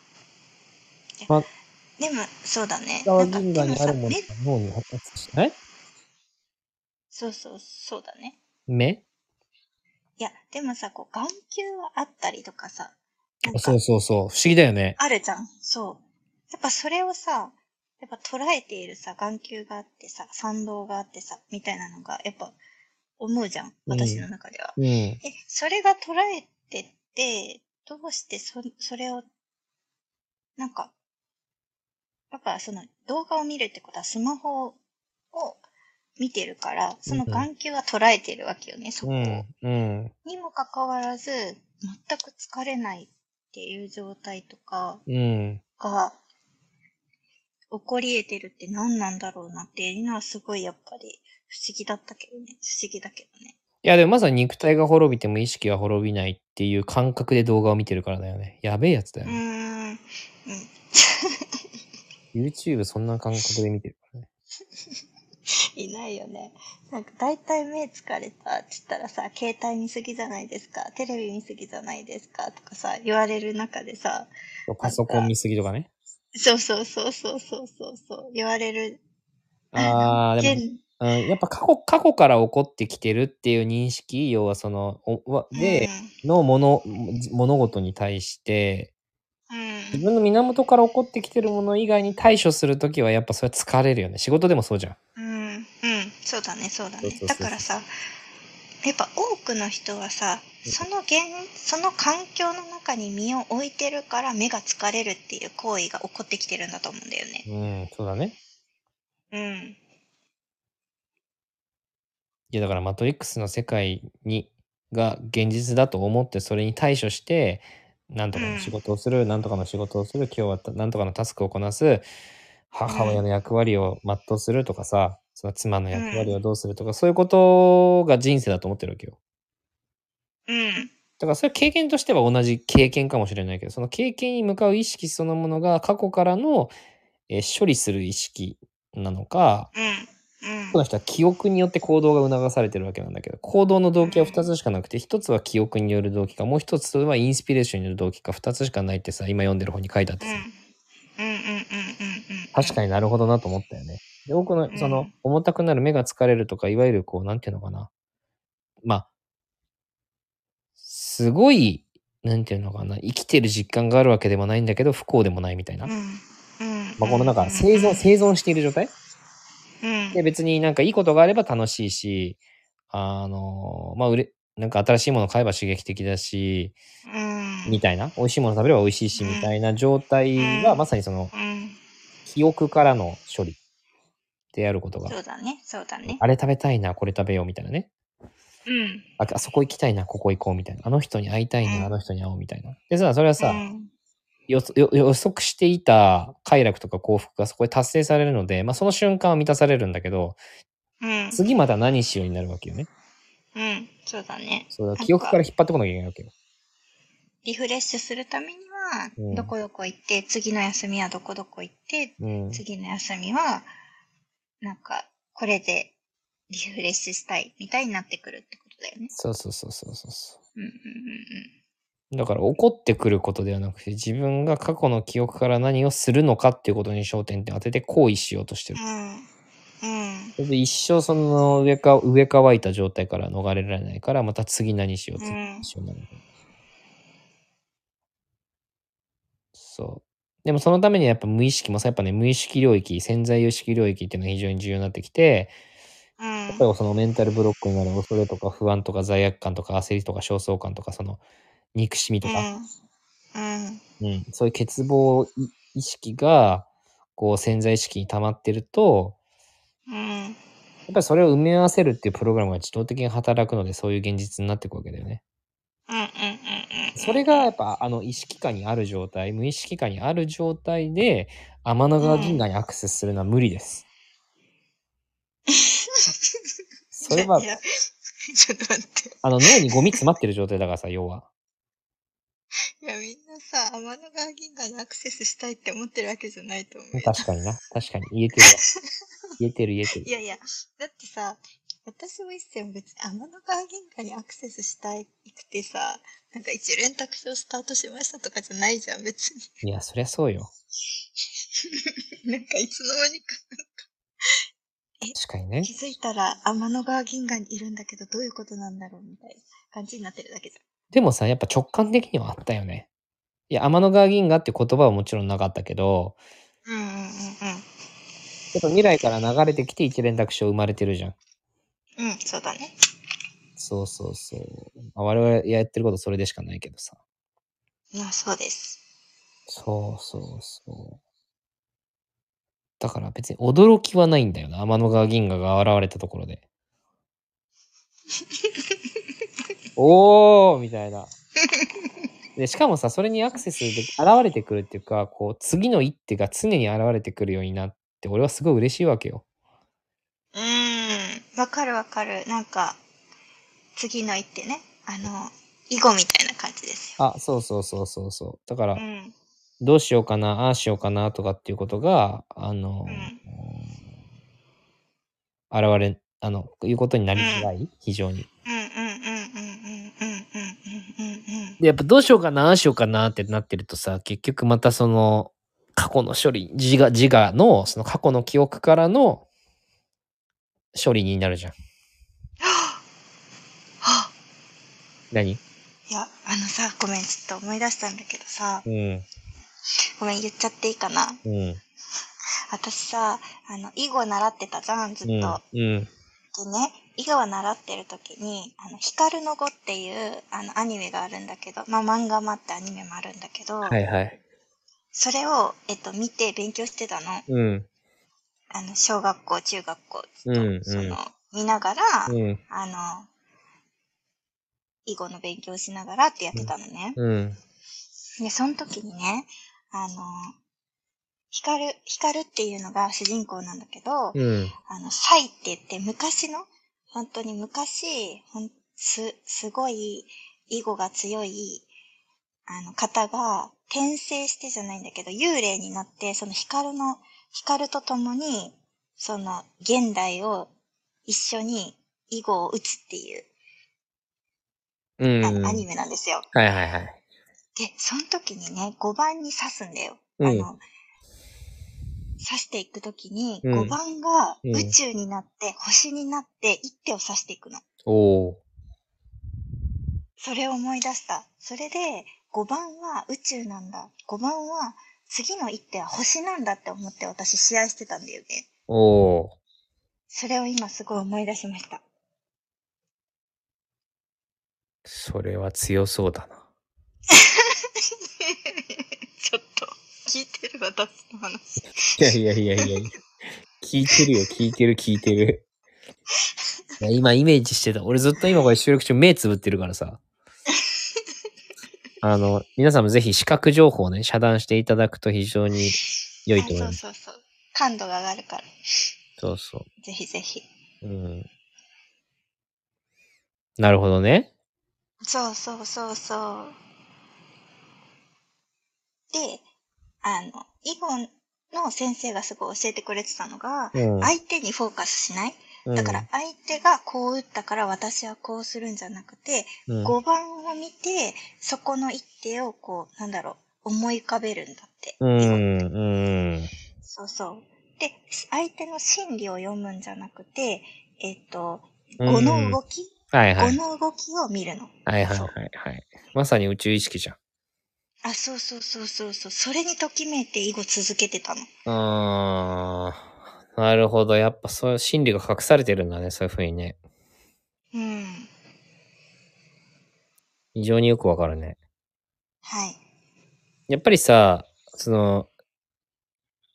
までも、そうだね。川なんか銀河にあるものでが脳に発達しない？そうそう、そうだね。目？いや、でもさ、こう、眼球はあったりとかさ、なんかそうそうそう。不思議だよね。あるじゃん。そう。やっぱそれをさ、やっぱ捉えているさ、眼球があってさ、参道があってさ、みたいなのが、やっぱ思うじゃん、私の中では。うん。え、それが捉えてって、どうしてそ、それを、なんか、だからその動画を見るってことはスマホを見てるから、その眼球は捉えてるわけよね、そこを。うん。うん。にもかかわらず、全く疲れないっていう状態とかうん。が、起こり得てるって何なんだろうなっていうのはすごいやっぱり不思議だったけどね。不思議だけどね。いや、でもまさに肉体が滅びても意識は滅びないっていう感覚で動画を見てるからだよね。やべえやつだよね。ん。うん。YouTube そんな感覚で見てるからね。(laughs) (laughs) いないよね。なんか大体目疲れたって言ったらさ、携帯見すぎじゃないですか、テレビ見すぎじゃないですかとかさ、言われる中でさ、パソコン見すぎとかね。そうそうそうそうそうそうそう、言われる。あー、でも、現うん、やっぱ過去、過去から起こってきてるっていう認識、要はその、おわで、のもの、物事に対して、うん、自分の源から起こってきてるもの以外に対処するときはやっぱそれは疲れるよね。仕事でもそうじゃん。うん、うん、そうだね、そうだね。だからさ、やっぱ多くの人はさ、その現、その環境の中に身を置いてるから目が疲れるっていう行為が起こってきてるんだと思うんだよね。うん、そうだね。うん。いやだからマトリックスの世界にが現実だと思ってそれに対処してなんとかの仕事をする、なんとかの仕事をする今日はたなんとかのタスクをこなす母親の役割を全うするとかさ、その妻の役割をどうするとか、そういうことが人生だと思ってるわけよ。うん。だからそれ経験としては同じ経験かもしれないけどその経験に向かう意識そのものが過去からの、えー処理する意識なのか、うん。うんこの人は記憶によって行動が促されてるわけなんだけど、行動の動機は2つしかなくて、1つは記憶による動機か、もう1つはインスピレーションによる動機か、2つしかないってさ、今読んでる本に書いてあってさ。確かになるほどなと思ったよね。で、多くの、その、重たくなる目が疲れるとか、いわゆるこう、なんていうのかな。まあ、すごい、なんていうのかな、生きてる実感があるわけでもないんだけど、不幸でもないみたいな。まあ、このなんか、生存、生存している状態うん。で、別になんかいいことがあれば楽しいし、あの、まあ、うれ、なんか新しいもの買えば刺激的だし、うん。みたいな、美味しいもの食べれば美味しいし、うんみたいな状態が、うんまさにその、うん。記憶からの処理であることがそ、うだね、そうだね。あれ食べたいな、これ食べようみたいなね。うん。ああそこ行きたいな、ここ行こうみたいな。あの人に会いたいな、うんあの人に会おうみたいな。でさ、それはさ、うん予測していた快楽とか幸福がそこで達成されるので、まあその瞬間は満たされるんだけど、うん。次また何しようになるわけよね。うん。そうだね。そうだ記憶から引っ張ってこなきゃいけないわけよ。リフレッシュするためには、うんどこどこ行って、次の休みはどこどこ行って、うん。次の休みは、なんか、これでリフレッシュしたいみたいになってくるってことだよね。そうそうそうそうそうそうんうんう。だから怒ってくることではなくて、自分が過去の記憶から何をするのかっていうことに焦点って当てて行為しようとしてるうん。。で一生その上か上乾いた状態から逃れられないから、また次何しよう、次何しようになる。そう。でもそのためにはやっぱ無意識もさ、やっぱね、無意識領域、潜在意識領域っていうのが非常に重要になってきて、うん。やっぱりそのメンタルブロックになる恐れとか不安とか罪悪感とか焦りとか焦燥感とかその憎しみとか、うん。うん、そういう欠乏意識がこう潜在意識に溜まってると、うん。やっぱりそれを埋め合わせるっていうプログラムが自動的に働くのでそういう現実になっていくわけだよね。うん。うん。うん。それがやっぱあの意識下にある状態、無意識下にある状態で天の川銀河にアクセスするのは無理です。それはちょっと待って。あの脳にゴミ詰まってる状態だからさ、要は。いや、みんなさ、天の川銀河にアクセスしたいって思ってるわけじゃないと思うよ。確かにな。確かに。言えてるわ。(laughs) 言えてる言えてるい。やいや、だってさ、私も一世も別に天の川銀河にアクセスしたいくてさ、なんか一連卓上スタートしましたとかじゃないじゃん、別に。いや、そりゃそうよ。(laughs) なんかいつの間にか確かにね。気づいたら天の川銀河にいるんだけどどういうことなんだろうみたいな感じになってるだけじでもさ、やっぱ直感的にはあったよね。いや、天の川銀河って言葉はもちろんなかったけど。うんうんうんうん。ちょっと未来から流れてきて一連卓章生まれてるじゃん。うん、そうだね。そうそうそう。まあ我々やってることそれでしかないけどさ。まあ、そうです。そうそうそう。だから別に驚きはないんだよな。天の川銀河が現れたところで。(laughs) おーみたいな。(laughs) で、しかもさ、それにアクセスで現れてくるっていうか、こう、次の一手が常に現れてくるようになって、俺はすごい嬉しいわけよ。うーん、わかるわかる。なんか、次の一手ね。あの、囲碁みたいな感じですよ。あ、そうそうそうそうそう。だから、うん、どうしようかな、ああしようかなとかっていうことが、あの、うん、現れ、あの、いうことになりづらい、うん、非常に。うんで、やっぱどうしようかな、しようかなってなってるとさ、結局またその、過去の処理、自我、自我の、その過去の記憶からの処理になるじゃん。(gasps) 何？いや、あのさ、ごめん、ちょっと思い出したんだけどさ、うん。ごめん、言っちゃっていいかな。うん。私さ、あの、囲碁習ってたじゃん、ずっと。うん。でうん。ね、囲碁を習ってる時に、あの、光の碁っていう、あの、アニメがあるんだけど、まあ、漫画もあってアニメもあるんだけど、はいはい。それを、えっと、見て勉強してたの。うん。あの、小学校、中学校、うんうんその、見ながら、うん。あの、囲碁の勉強しながらってやってたのね。うん。で、その時にね、あの、光る、光るっていうのが主人公なんだけど、うん。あの、サイって言って昔の、本当に昔、ほんす、すごい、囲碁が強い、あの、方が、転生してじゃないんだけど、幽霊になって、その光の、光と共に、その、現代を一緒に囲碁を打つっていう、うん。あの、アニメなんですよ。はいはいはい。で、その時にね、5番に刺すんだよ。うんあの、刺していく時に、うん5番がうん宇宙になって、星になって、一手を刺していくの。おー。それを思い出した。それで、5番は宇宙なんだ。5番は、次の一手は星なんだって思って私試合してたんだよね。おー。それを今すごい思い出しました。それは強そうだな。ちょっと、聞いてる私の話。いやいやいやいや。聞いてるよ、聞いてる、聞いてる。いや今イメージしてた。俺ずっと今これ収録中目つぶってるからさ。あの、皆さんもぜひ視覚情報をね、遮断していただくと非常に良いと思いあます。そうそうそう。感度が上がるから。そうそぜひぜひ。う。うん。なるほどね。そうそうそうそう。で、あの、囲碁の先生がすごい教えてくれてたのが、うん。相手にフォーカスしない。うんだから、相手がこう打ったから私はこうするんじゃなくて、うん、5番を見て、そこの一手をこう、なんだろう、思い浮かべるんだって。うん。そうそう。で、相手の心理を読むんじゃなくて、えっと、うん5の動き、はいはい。5の動きを見るの。はいはいはいはい。まさに宇宙意識じゃん。あ、そうそうそうそうそう。それにときめいて囲碁続けてたの。あー。なるほど。やっぱそういう心理が隠されてるんだね。そういうふうにね。うん。非常によくわかるね。はい。やっぱりさ、その、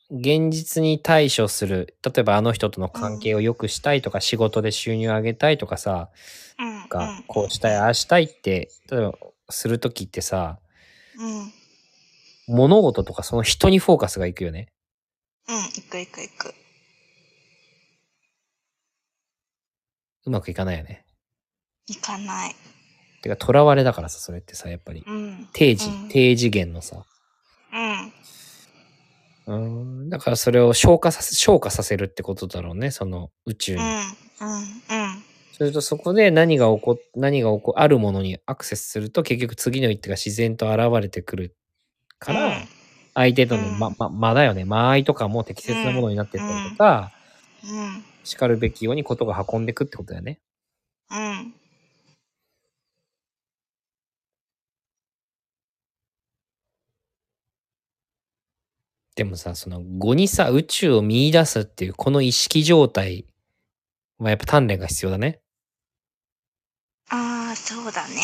現実に対処する、例えばあの人との関係を良くしたいとか、仕事で収入上げたいとかさ、うん。がこうしたい、ああしたいって、例えばするときってさ、うん。うん。物事とかその人にフォーカスがいくよね。うん。いくいくいく。うまくいかないよね。いかない。てか、囚われだからさ、それってさ、やっぱり。うん。定時、うん低次元のさ。うん。うーん。だからそれを消化させ、消化させるってことだろうね、その宇宙に。うん。うん。うん。それとそこで何が起こ、何が起こ、あるものにアクセスすると結局次の一手が自然と現れてくるから、相手とのうんま、ま、間だよね。間合いとかも適切なものになってったりとか、うん。叱るべきようにことが運んでくってことだよね。うん。でもさ、その語にさ、宇宙を見出すっていうこの意識状態はやっぱ鍛錬が必要だね。そうだね。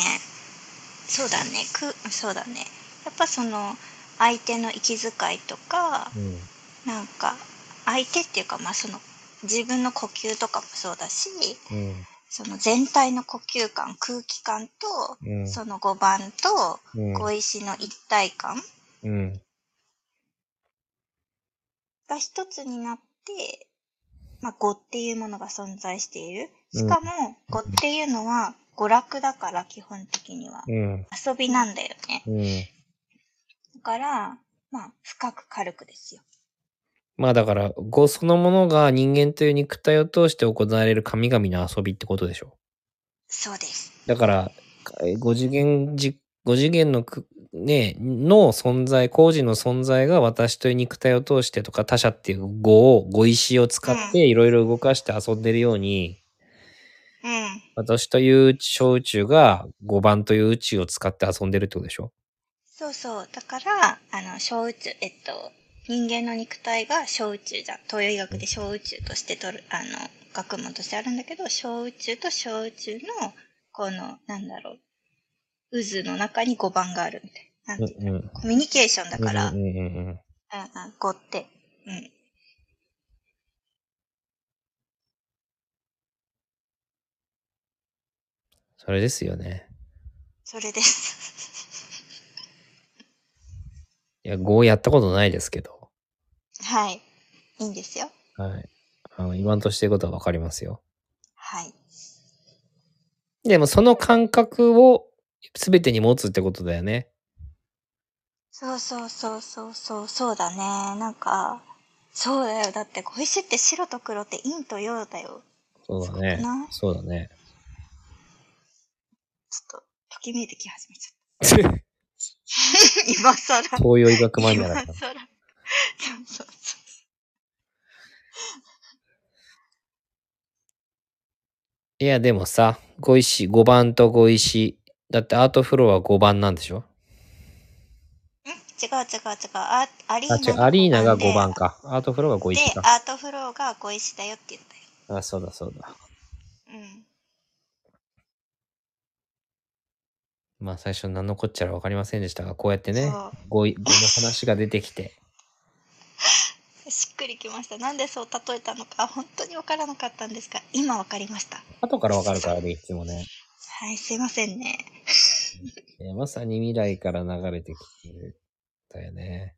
そうだね。く、そうだね。やっぱその、相手の息遣いとか、うん。なんか、相手っていうか、まあその、自分の呼吸とかもそうだし、うん。その全体の呼吸感、空気感と、うん。その5番と、うん。小石の一体感うん。が一つになって、まあ、語っていうものが存在している。しかも、語っていうのは娯楽だから、基本的には。うん。遊びなんだよね。うん。だから、まあ、深く軽くですよ。まあだから、語そのものが人間という肉体を通して行われる神々の遊びってことでしょ。そうです。だから、5次元じ、5次元のく、ね、の存在、工事の存在が私という肉体を通してとか他者っていう語を、語意志を使っていろいろ動かして遊んでるように、うん。私という小宇宙が5番という宇宙を使って遊んでるってことでしょ？そうそう。だから、あの、小宇宙、えっと、人間の肉体が小宇宙じゃん。東洋医学で小宇宙として取る、あの、学問としてあるんだけど、小宇宙と小宇宙の、この、なんだろう、渦の中に5番があるみたいな。なんていうの、うんうんコミュニケーションだから、うん。うん、5って。うん。それですよね。それです。いや、語やったことないですけど。はい。いいんですよ。はい。あの、言わんとしてることはわかりますよ。はい。でもその感覚を全てに持つってことだよね。そうそうそうそうそう、そうだね。なんか、そうだよ。だって、小石って白と黒って陰と陽だよ。そうだね。そうだね。ちょっと、ときめいてき始めちゃった。(laughs) 今更。東洋医学マニアだから。そうそいや、でもさ、ご石、5番と5石。だってアートフロア5番なんでしょ？う。ん？違う違う違う。あアリあ、違う、ーナアリーナがで5番か。アートフロアが5で石、か。アートフローが小石だよって言ったよ。あ、そうだそうだ。うん。まあ最初何のこっちゃら分かりませんでしたが、こうやってね語彙語の話が出てきて。(laughs) しっくりきました。なんでそう例えたのか、本当にわからなかったんですが、今わかりました。後から分かるからね、いつもね。はい、すいませんね。(laughs) まさに未来から流れてきてる。だよね。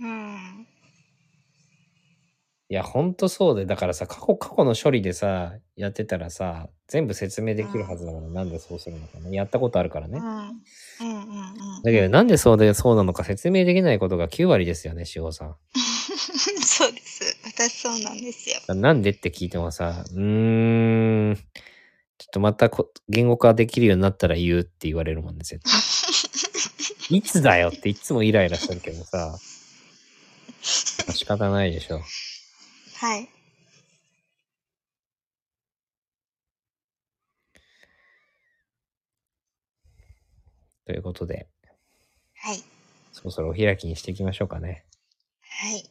うん。いや、ほんとそうで。だからさ、過去、過去の処理でさ、やってたらさ、全部説明できるはずだから、なんでそうするのかな。やったことあるからね。うん。うんうんうん。だけど、なんでそうで、そうなのか説明できないことが9割ですよね、しおさん。(laughs) そうです。私そうなんですよ。なんでって聞いてもさ、うーん、ちょっとまたこ言語化できるようになったら言うって言われるもんね、絶対。(laughs) いつだよっていつもイライラしてるけどさ、仕方ないでしょ。はい。ということで、はい。そろそろお開きにしていきましょうかね。はい。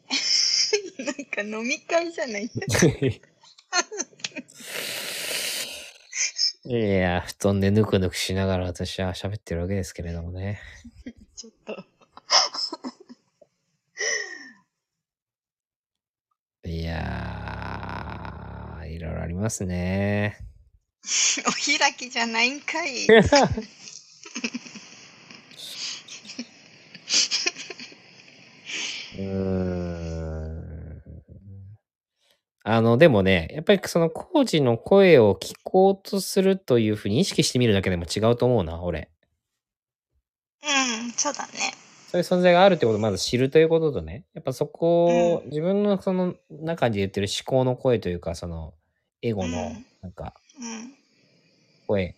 (laughs) なんか飲み会じゃない (laughs) いや、布団でぬくぬくしながら私は喋ってるわけですけれどもね。(laughs) ちょっと。いやー、いろいろありますね。(laughs) お開きじゃないんかい。(laughs) うーん。あの、でもね、やっぱりその工事の声を聞こうとするというふうに意識してみるだけでも違うと思うな、俺。うん、そうだね。そういう存在があるってことをまず知るということとね、やっぱそこを、自分のその中で言ってる思考の声というか、その、エゴのうん、なんか、うん。声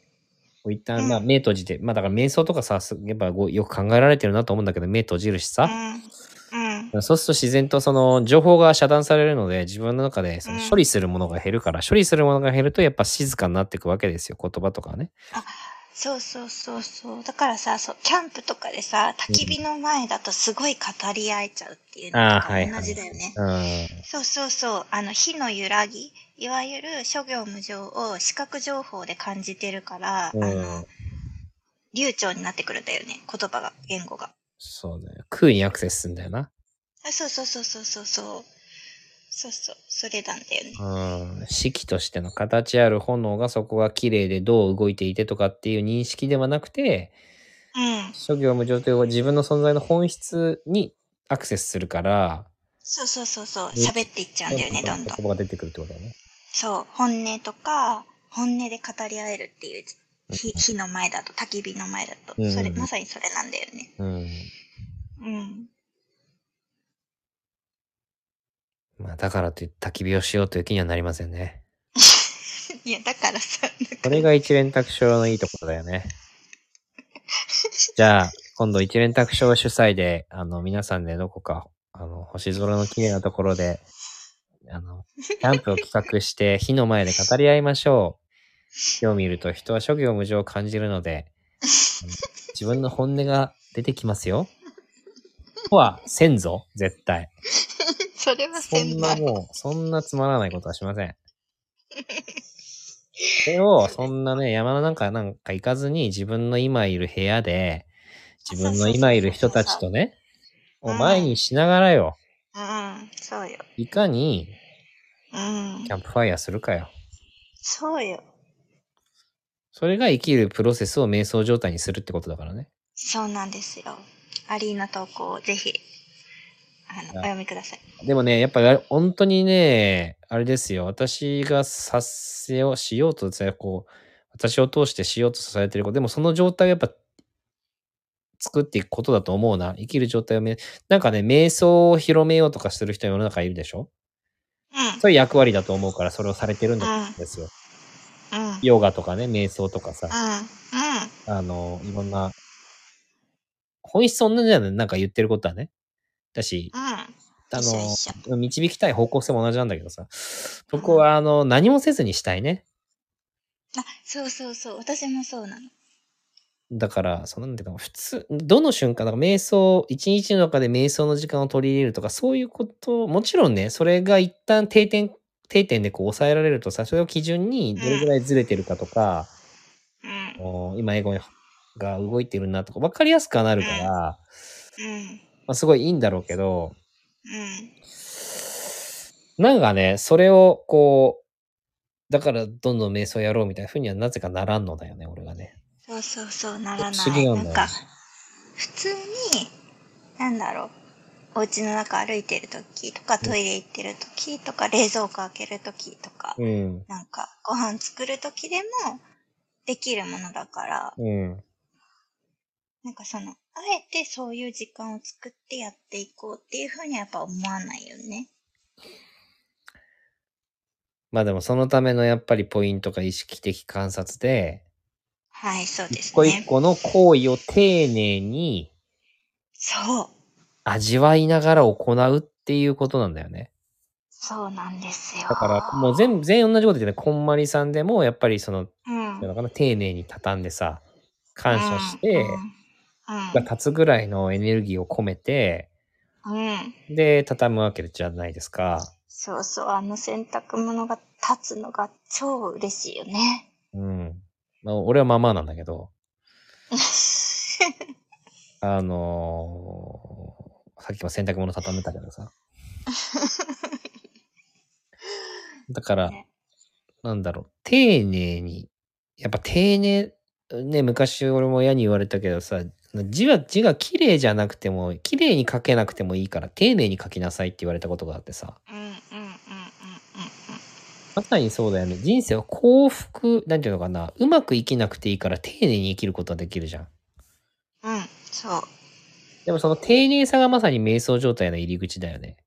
を一旦、うん。まあ、目閉じて、まあ、だから瞑想とかさ、すやっぱごよく考えられてるなと思うんだけど、目閉じるしさ。そうすると自然とその情報が遮断されるので、自分の中でそのうん。処理するものが減るから、処理するものが減るとやっぱ静かになっていくわけですよ、言葉とかはね。そうそうそうそう。だからさ、そう、キャンプとかでさ、焚き火の前だとすごい語り合えちゃうっていうのああ、はい、とか同はい。じだよね。うん。そうそうそう。あの、火の揺らぎ、いわゆる諸行無常を視覚情報で感じてるから、うんあの、流暢になってくるんだよね。言葉が、言語が。そうだよ。空にアクセスすんだよな。あそうそうそうそうそうそう。そうそう。それなんだよね。うん。式としての形ある炎がそこが綺麗でどう動いていてとかっていう認識ではなくて、うん。諸行無常という自分の存在の本質にアクセスするから、そうそうそうそう。喋っていっちゃうんだよね、どんどん言。葉が出てくるってことだね。そう。本音とか、本音で語り合えるっていう。火火の前だと、焚き火の前だと。うんそれ、まさにそれなんだよね。うん。うん。まあ、だからといって焚き火をしようという気にはなりませんね。(laughs) いや、だからさ、これが一連卓章のいいところだよね。じゃあ、今度一連卓章主催で、あの、皆さんでどこか、あの、星空の綺麗なところで、あの、キャンプを企画して (laughs) 火の前で語り合いましょう。火を見ると人は諸行無常を感じるので、あの自分の本音が出てきますよ。とは、せんぞ、絶対。それはそん。なもう、そんなつまらないことはしません。それを、そんなね、山の中なんか行かずに自分の今いる部屋で、自分の今いる人たちとね、を前にしながらよ、うん、そうよ。いかにうんキ。ャンプファイヤーするかよ。そうよ。それが生きるプロセスを瞑想状態にするってことだからね。そうなんですよ。アリーナ投稿をぜひ、あの、お読みください。でもね、やっぱり本当にね、あれですよ。私がさせをしようとさ、こう、私を通してしようとされてること、でもその状態をやっぱ作っていくことだと思うな。生きる状態をめ、なんかね、瞑想を広めようとかする人世の中いるでしょ？うん。そういう役割だと思うから、それをされてるんですよ。うん。うん。ヨガとかね、瞑想とかさ、うん。あの、いろんな、本質同じだよね。なんか言ってることはね。だし、うん。あの、導きたい方向性も同じなんだけどさ、そこは、あの、何もせずにしたいね。あ、そうそうそう。私もそうなの。だから、そのなんていうか、普通、どの瞬間、だから瞑想、一日の中で瞑想の時間を取り入れるとか、そういうこと、もちろんね、それが一旦定点、定点でこう抑えられるとさ、それを基準にどれぐらいずれてるかとか、うん。お今英語が動いてるなとか、わかりやすくはなるから、うん。まあ、すごいいいんだろうけど、うん。なんかね、それをこう、だからどんどん瞑想やろうみたいな風にはなぜかならんのだよね、俺がね。そうそうそう、ならない。議なんか、普通に、なんだろう。お家の中歩いてる時とか、トイレ行ってる時とか、冷蔵庫開ける時とか、うん。なんか、ご飯作る時でも、できるものだから、うん。なんかその、あえてそういう時間を作ってやっていこうっていうふうにはやっぱ思わないよね。まあでもそのためのやっぱりポイントが意識的観察で、はい、そうで一すね。個一個の行為を丁寧にそう。味わいながら行うっていうことなんだよね。そうなんですよ。だからもう全部、全員同じこと言ってね、こんまりさんでもやっぱりその、うん、なんていうのかな、丁寧に畳んでさ、感謝して、うんが立つぐらいのエネルギーを込めて、うん、うん。で、畳むわけじゃないですか。そうそう、あの洗濯物が立つのが超嬉しいよね。うん。まあ、俺はまあまあなんだけど、(laughs) あのーさっきも洗濯物畳めたけどさ。(laughs) だからね、なんだろう、丁寧に、やっぱ丁寧、ね、昔俺も親に言われたけどさ、字は、字が綺麗じゃなくても、綺麗に書けなくてもいいから、丁寧に書きなさいって言われたことがあってさ。うんうんうんうんうんまさにそうだよね。人生は幸福、なんていうのかな。うまく生きなくていいから丁寧に生きることはできるじゃん。うん。うん、そう。でもその丁寧さがまさに瞑想状態の入り口だよね。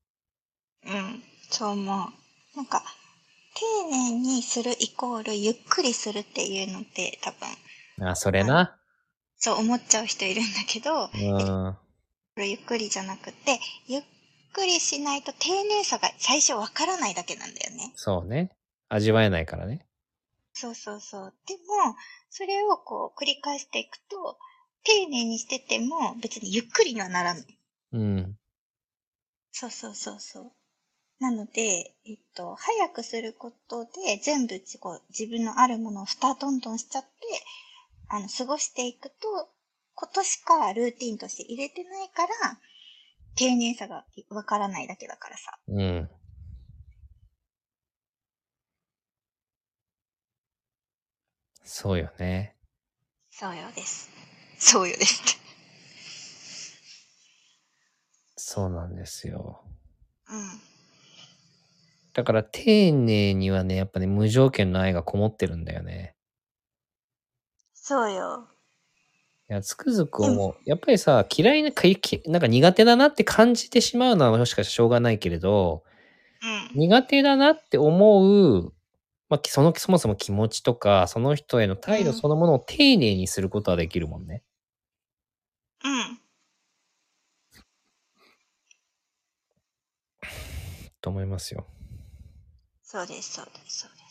うん、そう思う。なんか、丁寧にするイコールゆっくりするっていうのって多分、あ、それな。そう思っちゃう人いるんだけど、うん。ゆっくりじゃなくて、ゆっくりしないと丁寧さが最初わからないだけなんだよね。そうね。味わえないからね。そうそうそう。でも、それをこう繰り返していくと、丁寧にしてても別にゆっくりにはならない。うん。そうそうそうそう。なので、えっと、早くすることで全部こう自分のあるものを蓋どんどんしちゃって、あの、過ごしていくと、ことしかルーティンとして入れてないから、丁寧さがわからないだけだからさ。うん。そうよね。そうよです。そうよです。そうなんですよ。うん。だから丁寧にはね、やっぱね、無条件の愛がこもってるんだよね。そうよ。いや、つくづく思う。やっぱりさ、嫌いな、かきなんか苦手だなって感じてしまうのはもしかしたらしょうがないけれど、うん。苦手だなって思う、まあ、その、そもそも気持ちとか、その人への態度そのものを丁寧にすることはできるもんね。うん。(sighs) と思いますよ。そうです、そうです、そうです。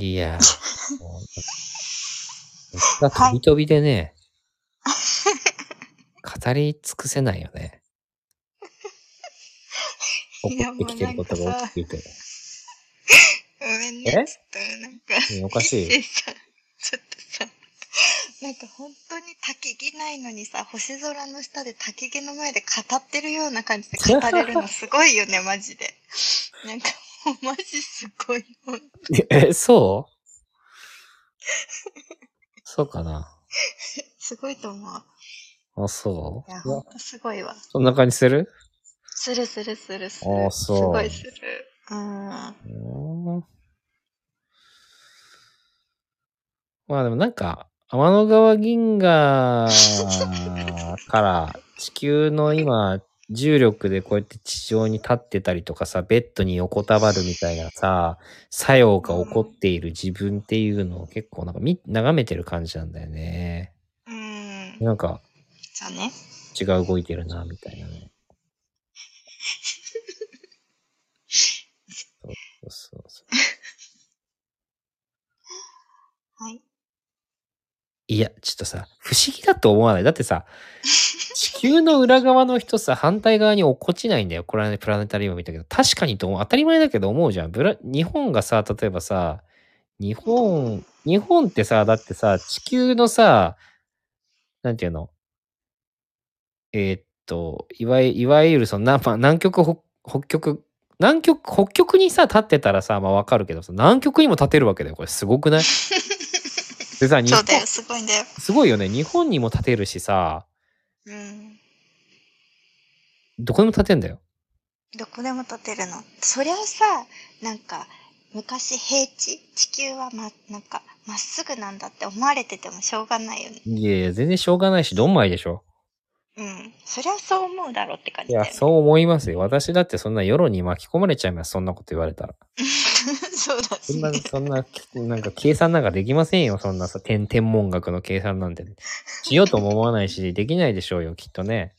いやー、(laughs) もうなんか飛び飛びでね、語り尽くせないよね。怒 (laughs) いやってきてることが大きくて。ごめんえ？ね。ちょっとなんか。うんおかしい (laughs) ちょっとさ、なんか本当に焚き木ないのにさ、星空の下で焚き木の前で語ってるような感じで語れるのすごいよね、マジで。なんか、(laughs) マジすごい。え、そう？そうかなすごいと思う。あ、そう？いや、ほんとすごいわ。そんな感じする？するするするする。あそうすごいする。うんまあでもなんか、天の川銀河から地球の今、重力でこうやって地上に立ってたりとかさ、ベッドに横たわるみたいなさ、作用が起こっている自分っていうのを結構なんか見、眺めてる感じなんだよね。うん。なんかじゃあね。違う動いてるな、みたいなね。そうそうそう。(laughs) はい。いや、ちょっとさ、不思議だと思わない？だってさ、地球の裏側の人さ、反対側に落っこちないんだよ。これはね、プラネタリウム見たけど、確かにと思う。当たり前だけど思うじゃん。ブラ日本がさ、例えばさ、日本、日本ってさ、だってさ、地球のさ、なんていうの？えーっと、いわゆいわゆるその、なまあ、南極北、北極、南極、北極にさ、立ってたらさ、まあわかるけどさ、南極にも立てるわけだよ。これすごくない？(laughs) でさ、日本そうだよ、すごいんだよ。すごいよね。日本にも立てるしさ、うん。どこでも立てんだよ。どこでも立てるの。そりゃさ、なんか、昔平地地球はま、なんか、まっすぐなんだって思われててもしょうがないよね。いやいや、全然しょうがないし、どんまいでしょ。うん。そりゃそう思うだろうって感いじだよ、や、ね。そう思いますよ。私だってそんな世論に巻き込まれちゃいます。そんなこと言われたら。(laughs) (laughs) そうだそんな。そんな、なんか計算なんかできませんよ。そんなさ、天、天文学の計算なんて。しようとも思わないし、(laughs) できないでしょうよ、きっとね。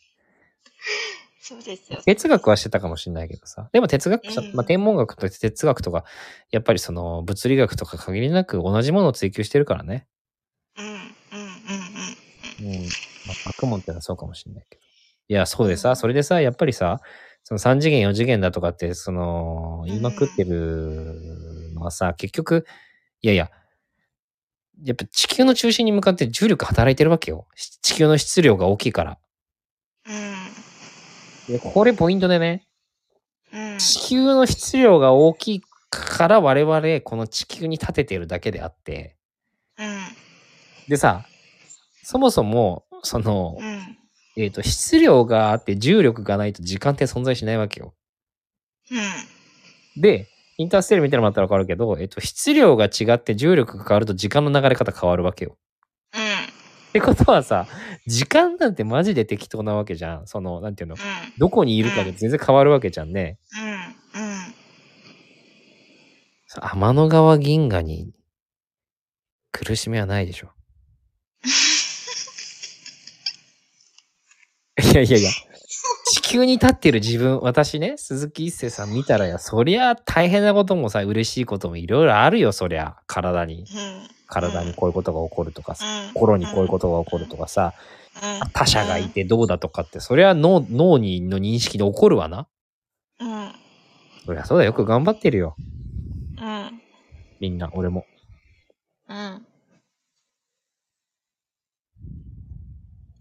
そうですよ。哲学はしてたかもしれないけどさ。でも哲学者、うんまあ、天文学と哲学とか、やっぱりその物理学とか限りなく同じものを追求してるからね。うん、うん、うん、うん。うん。まあ、学問ってのはそうかもしれないけど。いや、そうでさ、それでさ、やっぱりさ、その3次元、4次元だとかって、その、言いまくってるのはさ、結局、いやいや、やっぱ地球の中心に向かって重力働いてるわけよ。し地球の質量が大きいから。でこれポイントでね、うん、うん。地球の質量が大きいから我々この地球に立ててるだけであって、うん、でさ、そもそも、その、うん、えっ、と、質量があって重力がないと時間って存在しないわけよ。うん。で、インターステル見てもらったらわかるけど、えっ、と、質量が違って重力が変わると時間の流れ方変わるわけよ。うん、ってことはさ、時間なんてマジで適当なわけじゃん。その、なんていうの、うん、どこにいるかで全然変わるわけじゃんね。うん、うん。さ天の川銀河に苦しみはないでしょ。いやいやいや、地球に立ってる自分、私ね、鈴木一世さん見たらや、そりゃ大変なこともさ、嬉しいこともいろいろあるよ、そりゃ。体に。うん。体にこういうことが起こるとかさ、うん心にこういうことが起こるとかさ、うん。他者がいてどうだとかって、そりゃ脳、脳にの認識で起こるわな。うん。そりゃそうだよ、よく頑張ってるよ。うん。みんな、俺も。うん。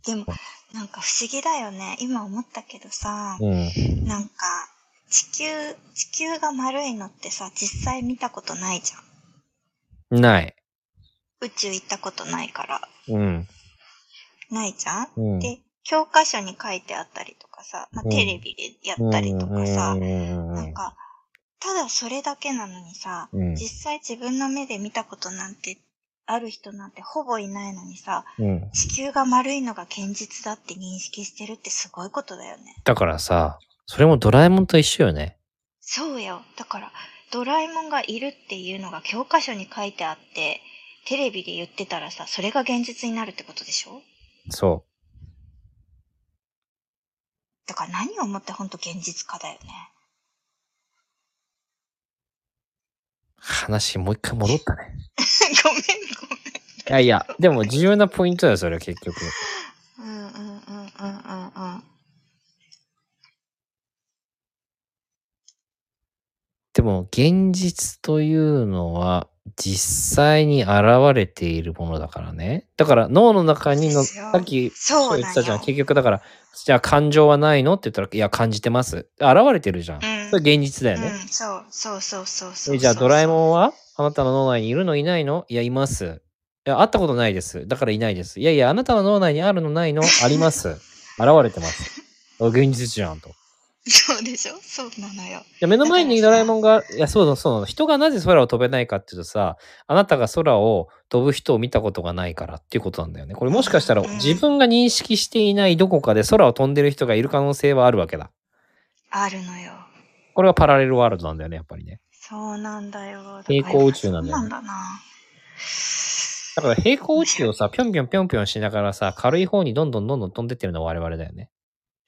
でも、なんか不思議だよね。今思ったけどさ、うん。なんか、地球、地球が丸いのってさ、実際見たことないじゃん。ない。宇宙行ったことないから。うん。ないじゃん、うん。で、教科書に書いてあったりとかさ、まあ、うんテレビでやったりとかさ、うんなんか、ただそれだけなのにさ、うん実際自分の目で見たことなんて、ある人なんてほぼいないのにさ、うん。地球が丸いのが現実だって認識してるってすごいことだよね。だからさ、それもドラえもんと一緒よね。そうよ。だから、ドラえもんがいるっていうのが教科書に書いてあって、テレビで言ってたらさ、それが現実になるってことでしょ？そだから何をもってほんと現実化だよね。話もう一回戻ったね。(laughs) ごめんごいやいや、でも重要なポイントだよ、それは結局。めん。うんうんうんうんうんうん。でも、現実というのは、実際に現れているものだからね。だから脳の中にの、さっき言ってたじゃん。よ。結局だから、じゃあ感情はないの？って言ったら、いや、感じてます。現れてるじゃん。うんそれ現実だよね。うん、そうそうそうそうそう。えじゃあドラえもんは？あなたの脳内にいるの？いないの？いや、います。いや、会ったことないです。だからいないです。いやいや、あなたの脳内にあるのないの？あります。(laughs) 現れてます。あ現実じゃんと。いそうでしょ？そうなのよ。や、目の前にドラえもんが、いや、そうだ、そうなの。人がなぜ空を飛べないかっていうとさ、あなたが空を飛ぶ人を見たことがないからっていうことなんだよね。これもしかしたらうん自分が認識していないどこかで空を飛んでる人がいる可能性はあるわけだ。あるのよ。これがパラレルワールドなんだよね、やっぱりね。そうなんだよ。平行宇宙なんだよねだな。だから平行宇宙をさ、ぴょんぴょんぴょんぴょんしながらさ、軽い方にどんどんどんどん飛んでってるのは我々だよね。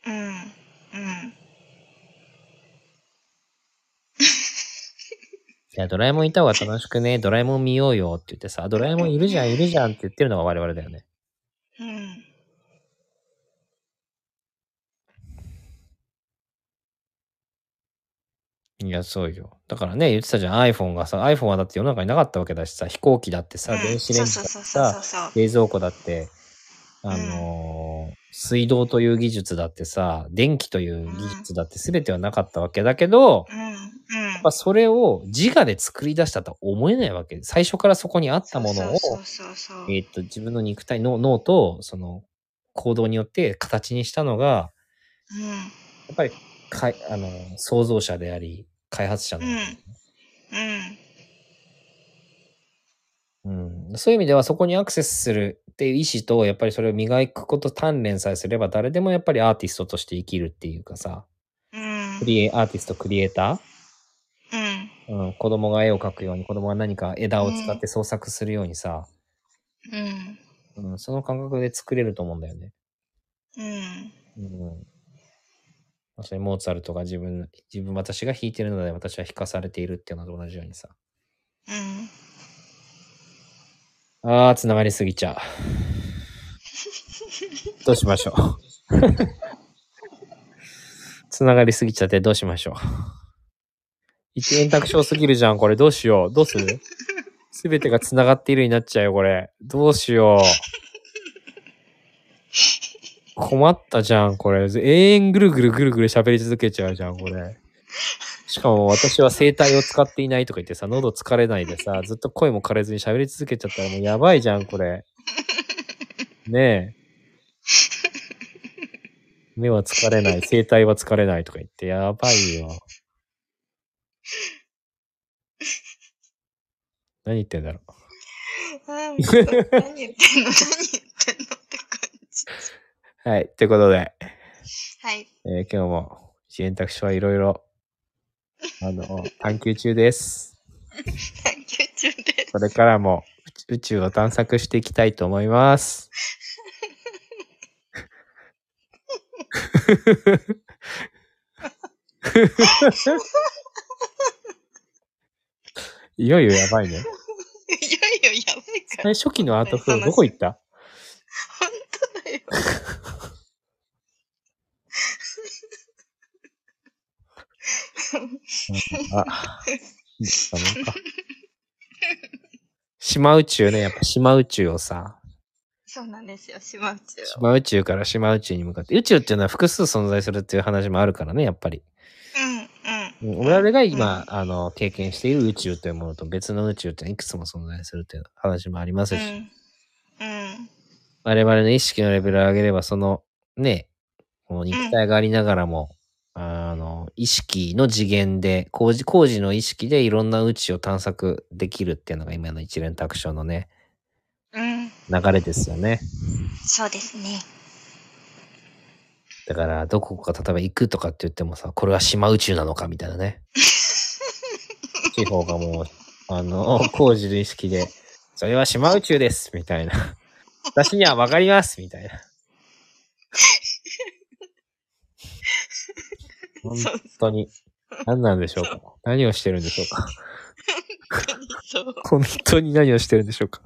うん。うん。いや、ドラえもんいた方が楽しくね、ドラえもん見ようよって言ってさ、ドラえもんいるじゃん、いるじゃんって言ってるのが我々だよね。うん。いや、そうよ。だからね、言ってたじゃん、iPhone がさ、iPhone はだって世の中になかったわけだしさ、飛行機だってさ、うん電子レンジだってそうそうそうさ、そうそう。冷蔵庫だって、あのー水道という技術だってさ、電気という技術だって全てはなかったわけだけど、うん。うん。やっぱそれを自我で作り出したとは思えないわけ。最初からそこにあったものを、そうそうそうそう。えーっと、自分の肉体の脳と、その、行動によって形にしたのが、うん。やっぱり、かい、あの、創造者であり、開発者なんだよねうん。うん。そういう意味では、そこにアクセスするっていう意思と、やっぱりそれを磨くこと鍛錬さえすれば、誰でもやっぱりアーティストとして生きるっていうかさ、うん。クリエ、アーティスト、クリエイタうん。ーうん。子供が絵を描くように、子供が何か枝を使って創作するようにさ、うん。うん、その感覚で作れると思うんだよね。うん。うん。まあそれモーツァルトが自分、自分、私が弾いてるので私は弾かされているっていうのと同じようにさ。うん。あー、つながりすぎちゃう。(laughs) どうしましょう。(laughs) つながりすぎちゃってどうしましょう。一円卓章すぎるじゃん、これ。どうしよう。どうする？すべてがつながっているになっちゃうよ、これ。どうしよう。困ったじゃん、これ。永遠ぐるぐるぐるぐる喋り続けちゃうじゃん、これ。しかも私は声帯を使っていないとか言ってさ、喉疲れないでさ、ずっと声も枯れずに喋り続けちゃったらもうやばいじゃん、これ。ねえ。目は疲れない、声帯は疲れないとか言って、やばいよ。何言ってんだろ (laughs) 何言ってんの？何言ってんの？はい。ってことで、はい。えー今日も支援託書はいろいろ、あの、(laughs) 探求中です。探求中です。これからも宇宙を探索していきたいと思います。(laughs) いよいよやばいね。いやいや、やばいから。最初期のアートフローどこ行った？よ。あ、ダメか？島宇宙ね、やっぱ島宇宙をさ、そうなんですよ、島宇宙を。島宇宙から島宇宙に向かって、宇宙っていうのは複数存在するっていう話もあるからね、やっぱり。うん、我々が今、あの、経験している宇宙というものと別の宇宙っていくつも存在するっていう話もありますし。我々の意識のレベルを上げれば、その、ね、この肉体がありながらも、あの、意識の次元で、工事、工事の意識でいろんな宇宙を探索できるっていうのが今の一連卓章のね、うん。流れですよね。そうですね。だから、どこか例えば行くとかって言ってもさ、これは島宇宙なのかみたいなね。(laughs) 地方がもう、あの、工事の意識で、それは島宇宙ですみたいな。私にはわかりますみたいな。(laughs) 本当に。何なんでしょうか何をしてるんでしょうか。本当に何をしてるんでしょうか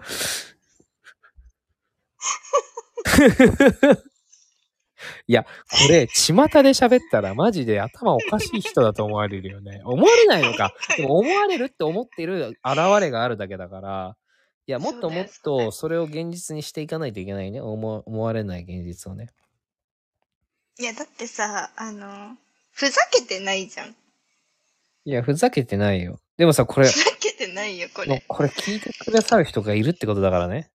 (laughs) いや、これ、巷で喋ったらマジで頭おかしい人だと思われるよね。思われないのか。でも思われるって思ってる現れがあるだけだから、いや、もっともっとそれを現実にしていかないといけないね。思思われない現実をね。いや、だってさ、あの、ふざけてないじゃん。いや、ふざけてないよ。でもさ、これふ、ざけてないよ、こもうれ。これ聞いてくださる人がいるってことだからね。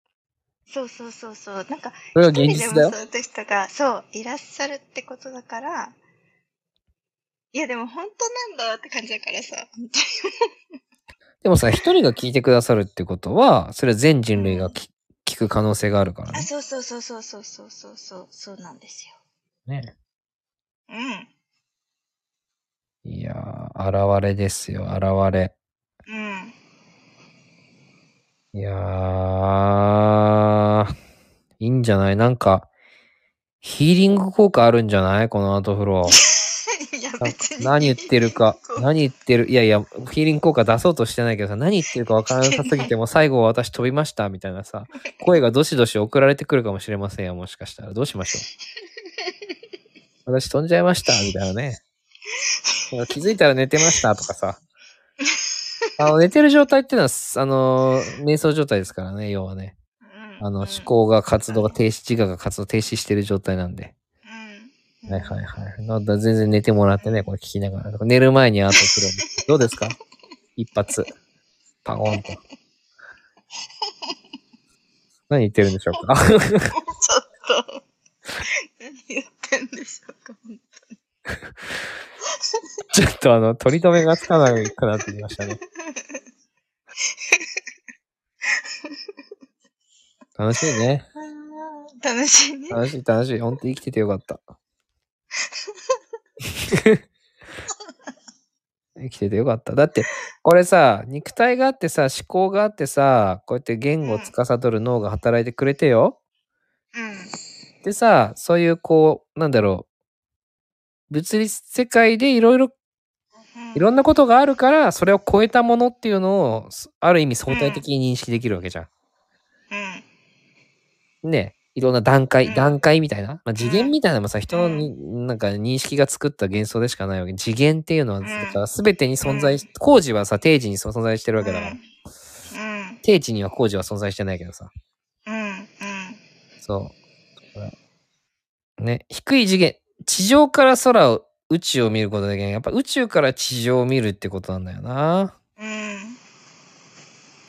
そうそうそうそう。なんか、それが一人実だよも。そういう人が、そう、いらっしゃるってことだから、いや、でも本当なんだよって感じだからさ、本当に。でもさ、一人が聞いてくださるってことは、それは全人類がき聞く可能性があるからあ、ね。そうそうそうそうそうそうそうそう、そうなんですよ。ね。うん。いやー、現れですよ、現れ。うん。いやー、いいんじゃない？なんか、ヒーリング効果あるんじゃない？このアートフロー。(laughs) いや、別に。何言ってるか、何言ってる、いやいや、ヒーリング効果出そうとしてないけどさ、何言ってるかわからなさすぎても、最後は私飛びました、みたいなさ、声がどしどし送られてくるかもしれませんよ、もしかしたら。どうしましょう。(laughs) 私飛んじゃいました、みたいなね。気づいたら寝てました、とかさ。あの、寝てる状態っていうのは、あの、瞑想状態ですからね、要はね。うんあの、思考が活動が停止、自我が活動停止してる状態なんで。うん。はいはいはい。なんだ全然寝てもらってね、これ聞きながら。寝る前にアートフロー。どうですか？一発。パコーンと。何言ってるんでしょうか？ちょっと。何言ってんでしょうか、本ちょっとあの、取り留めがつかなくなってきましたね。楽しいね。当に楽しいね。楽しい楽しい。ほんと生きててよかった。(laughs) 生きててよかった。だって、これさ、肉体があってさ、思考があってさ、こうやって言語を司る脳が働いてくれてよ。うん。でさ、そういうこう、なんだろう、物理世界でいろいろ、いろんなことがあるから、それを超えたものっていうのを、すある意味相対的に認識できるわけじゃん。うん。ねいろんな段階、うん段階みたいな？まあ、次元みたいなのもさ、人のに、なんか認識が作った幻想でしかないわけ。次元っていうのは、うんだから全てに存在し、工事はさ、定時に存在してるわけだから。うん。定時には工事は存在してないけどさ。そう。ね、低い次元、地上から空を、宇宙を見ることだけど、やっぱ宇宙から地上を見るってことなんだよな。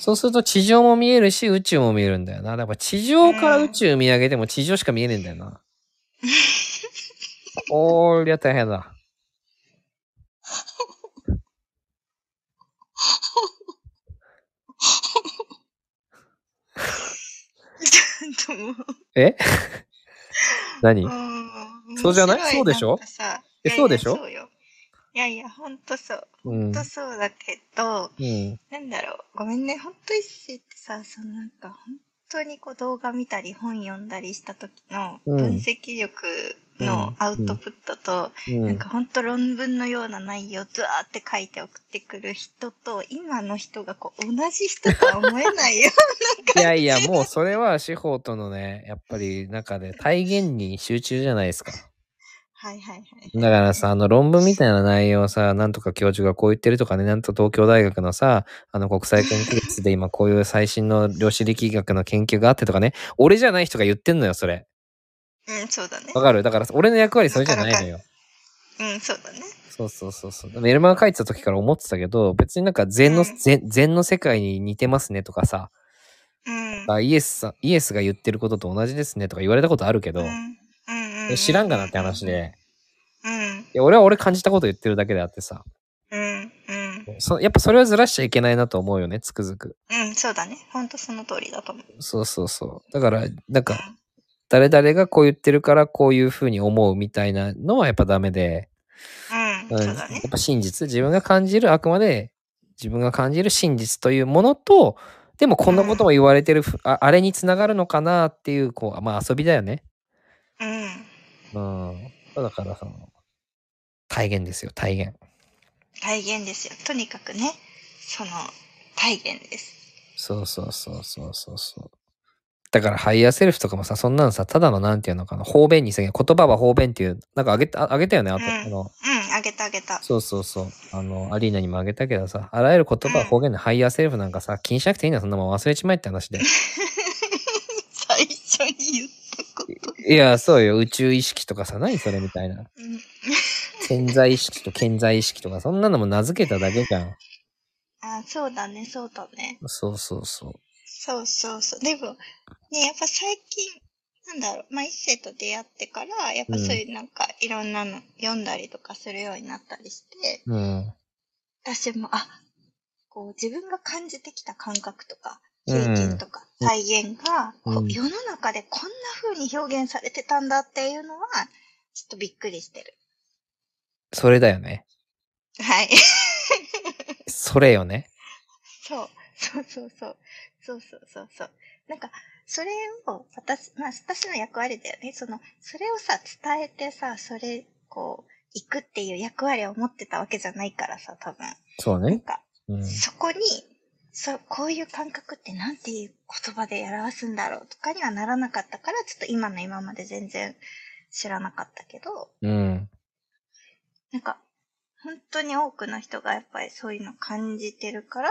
うん。そうすると地上も見えるし、宇宙も見えるんだよな。だから地上から宇宙見上げても地上しか見えねえんだよな。(laughs) おーりゃ大変だ。(laughs) ちょっともう。え？(laughs) 何？うんそうじゃない？そうでしょ？えそうでしょ？そうよ。いやいや、ほんとそう。うんほんとそうだけど、うん。なんだろう。ごめんね。ほんと一世ってさ、そのなんか、本当にこう動画見たり本読んだりした時のうん分析力のアウトプットと、うん。なんかほんと論文のような内容ずわーって書いて送ってくる人と、今の人がこう同じ人とは思えないよ。(laughs) いやいや、もうそれは司法とのね、やっぱり中で体現に集中じゃないですか。はいはいはい。だからさ、あの論文みたいな内容をさ、なんとか教授がこう言ってるとかね、なんと東京大学のさ、あの国際研究室で今こういう最新の量子力学の研究があってとかね、俺じゃない人が言ってんのよ、それ。うん、そうだね。わかる？だから俺の役割それじゃないのよ。うん、そうだね。そうそうそうそう。メルマガ書いてた時から思ってたけど、別になんか禅の、うん禅禅の世界に似てますねとかさ、うん。あイエスさん、イエスが言ってることと同じですねとか言われたことあるけど、うんうんうん、知らんがなって話。で、うん。いや俺は俺感じたこと言ってるだけであってさ、うん。うん。そやっぱそれはずらしちゃいけないなと思うよね、つくづく。うん、そうだね。ほんとその通りだと思う。そうそうそう。だから、なんか、誰々がこう言ってるからこういうふうに思うみたいなのはやっぱダメで、うん、うんそうだねや。っぱ真実、自分が感じる、あくまで自分が感じる真実というものと、でもこんなことも言われてる、ああれにつながるのかなっていう、こう、まあ遊びだよね。うん。うん。だからその、体現ですよ、体現。体現ですよ。とにかくね、その、体現です。そうそうそうそうそうそう。だからハイヤーセルフとかもさ、そんなのさ、ただのなんていうのかな、方便にせん、言葉は方便っていう、なんかあげた、あげたよね、あと、うんあの、うん、あげたあげた。そうそうそう。あの、アリーナにもあげたけどさ、あらゆる言葉は方便で、ハイヤーセルフなんかさ、気にしなくていいんだよ、そんなもん忘れちまえって話で。(laughs) いや、そうよ、宇宙意識とかさ、何それみたいな。うん潜在意識と健在意識とか、そんなのも名付けただけじゃん。(laughs) あ、そうだね、そうだね。そうそうそう。そうそうそう。でも、ね、やっぱ最近、なんだろう、まあ、一世と出会ってから、やっぱそういうなんか、いろんなの読んだりとかするようになったりして、うん。私も、あ、こう、自分が感じてきた感覚とか、うん経験とか、体験が、こうんう世の中でこんな風に表現されてたんだっていうのは、ちょっとびっくりしてる。それだよね。はい。それよね。そう。そうそうそう。そうそうそうそう。なんか、それを、私、まあ、私の役割だよね。その、それをさ、伝えてさ、それ、こう、行くっていう役割を持ってたわけじゃないからさ、多分。そうね。なんか、うん。そこに、そう、こういう感覚ってなんていう言葉で表すんだろうとかにはならなかったから、ちょっと今の今まで全然知らなかったけど、うん。なんか、本当に多くの人がやっぱりそういうの感じてるから、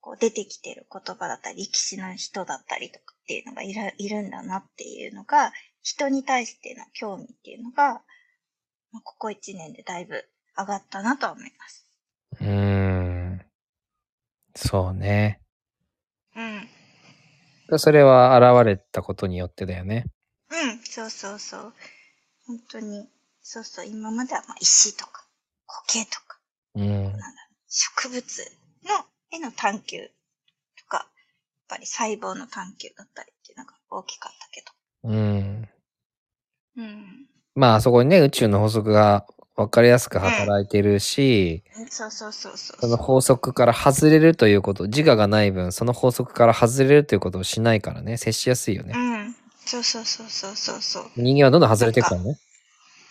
こう出てきてる言葉だったり、力士の人だったりとかっていうのがいるいるんだなっていうのが、人に対しての興味っていうのが、まあここ一年でだいぶ上がったなとは思います。うーん。そうね。うん。それは現れたことによってだよね。うん、そうそうそう。本当に、そうそう、今まではまあ石とか、苔とか、うん。植物の絵の探求とか、やっぱり細胞の探求だったりっていうのが大きかったけうん。ど。うん。まあ、あそこにね、宇宙の法則が分かりやすく働いてるし、そうそうそうそう。その法則から外れるということ、自我がない分、その法則から外れるということをしないからね、接しやすいよね。うん。そうそうそうそうそうそう。人間はどんどん外れていくからね。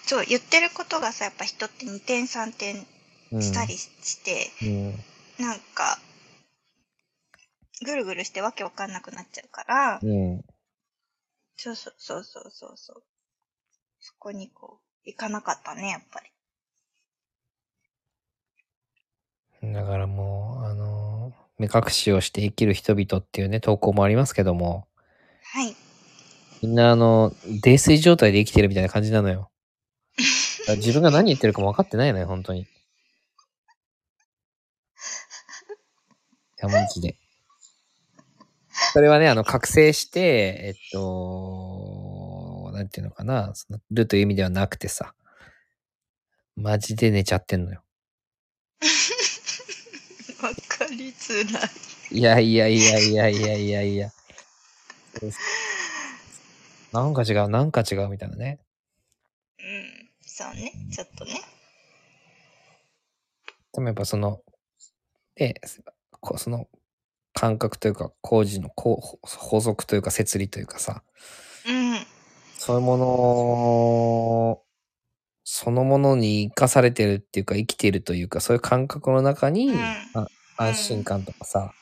そう、言ってることがさ、やっぱ人って2点3点うん。したりして、うん。なんか、ぐるぐるしてわけわかんなくなっちゃうから、うん。そうそうそうそうそうそう。そこにこう、行かなかったね、やっぱり。だからもう、あの、目隠しをして生きる人々っていうね、投稿もありますけども、はい。みんなあの、泥酔状態で生きてるみたいな感じなのよ。だから自分が何言ってるかも分かってないのよ、本当に。いや、マジで。それはね、あの、覚醒して、えっと、なんていうのかな、そのるという意味ではなくてさ、マジで寝ちゃってんのよ。(laughs) わかりづらい。いやいやいやいやいやいやいや。なんか違う、なんか違うみたいなね。うん。そうね。ちょっとね。でもやっぱその、で、こうその感覚というか、工事のこう法則というか、摂理というかさ、うん。そういうもの、そのものに生かされてるっていうか、生きてるというか、そういう感覚の中に、うんあ安心感とかさ、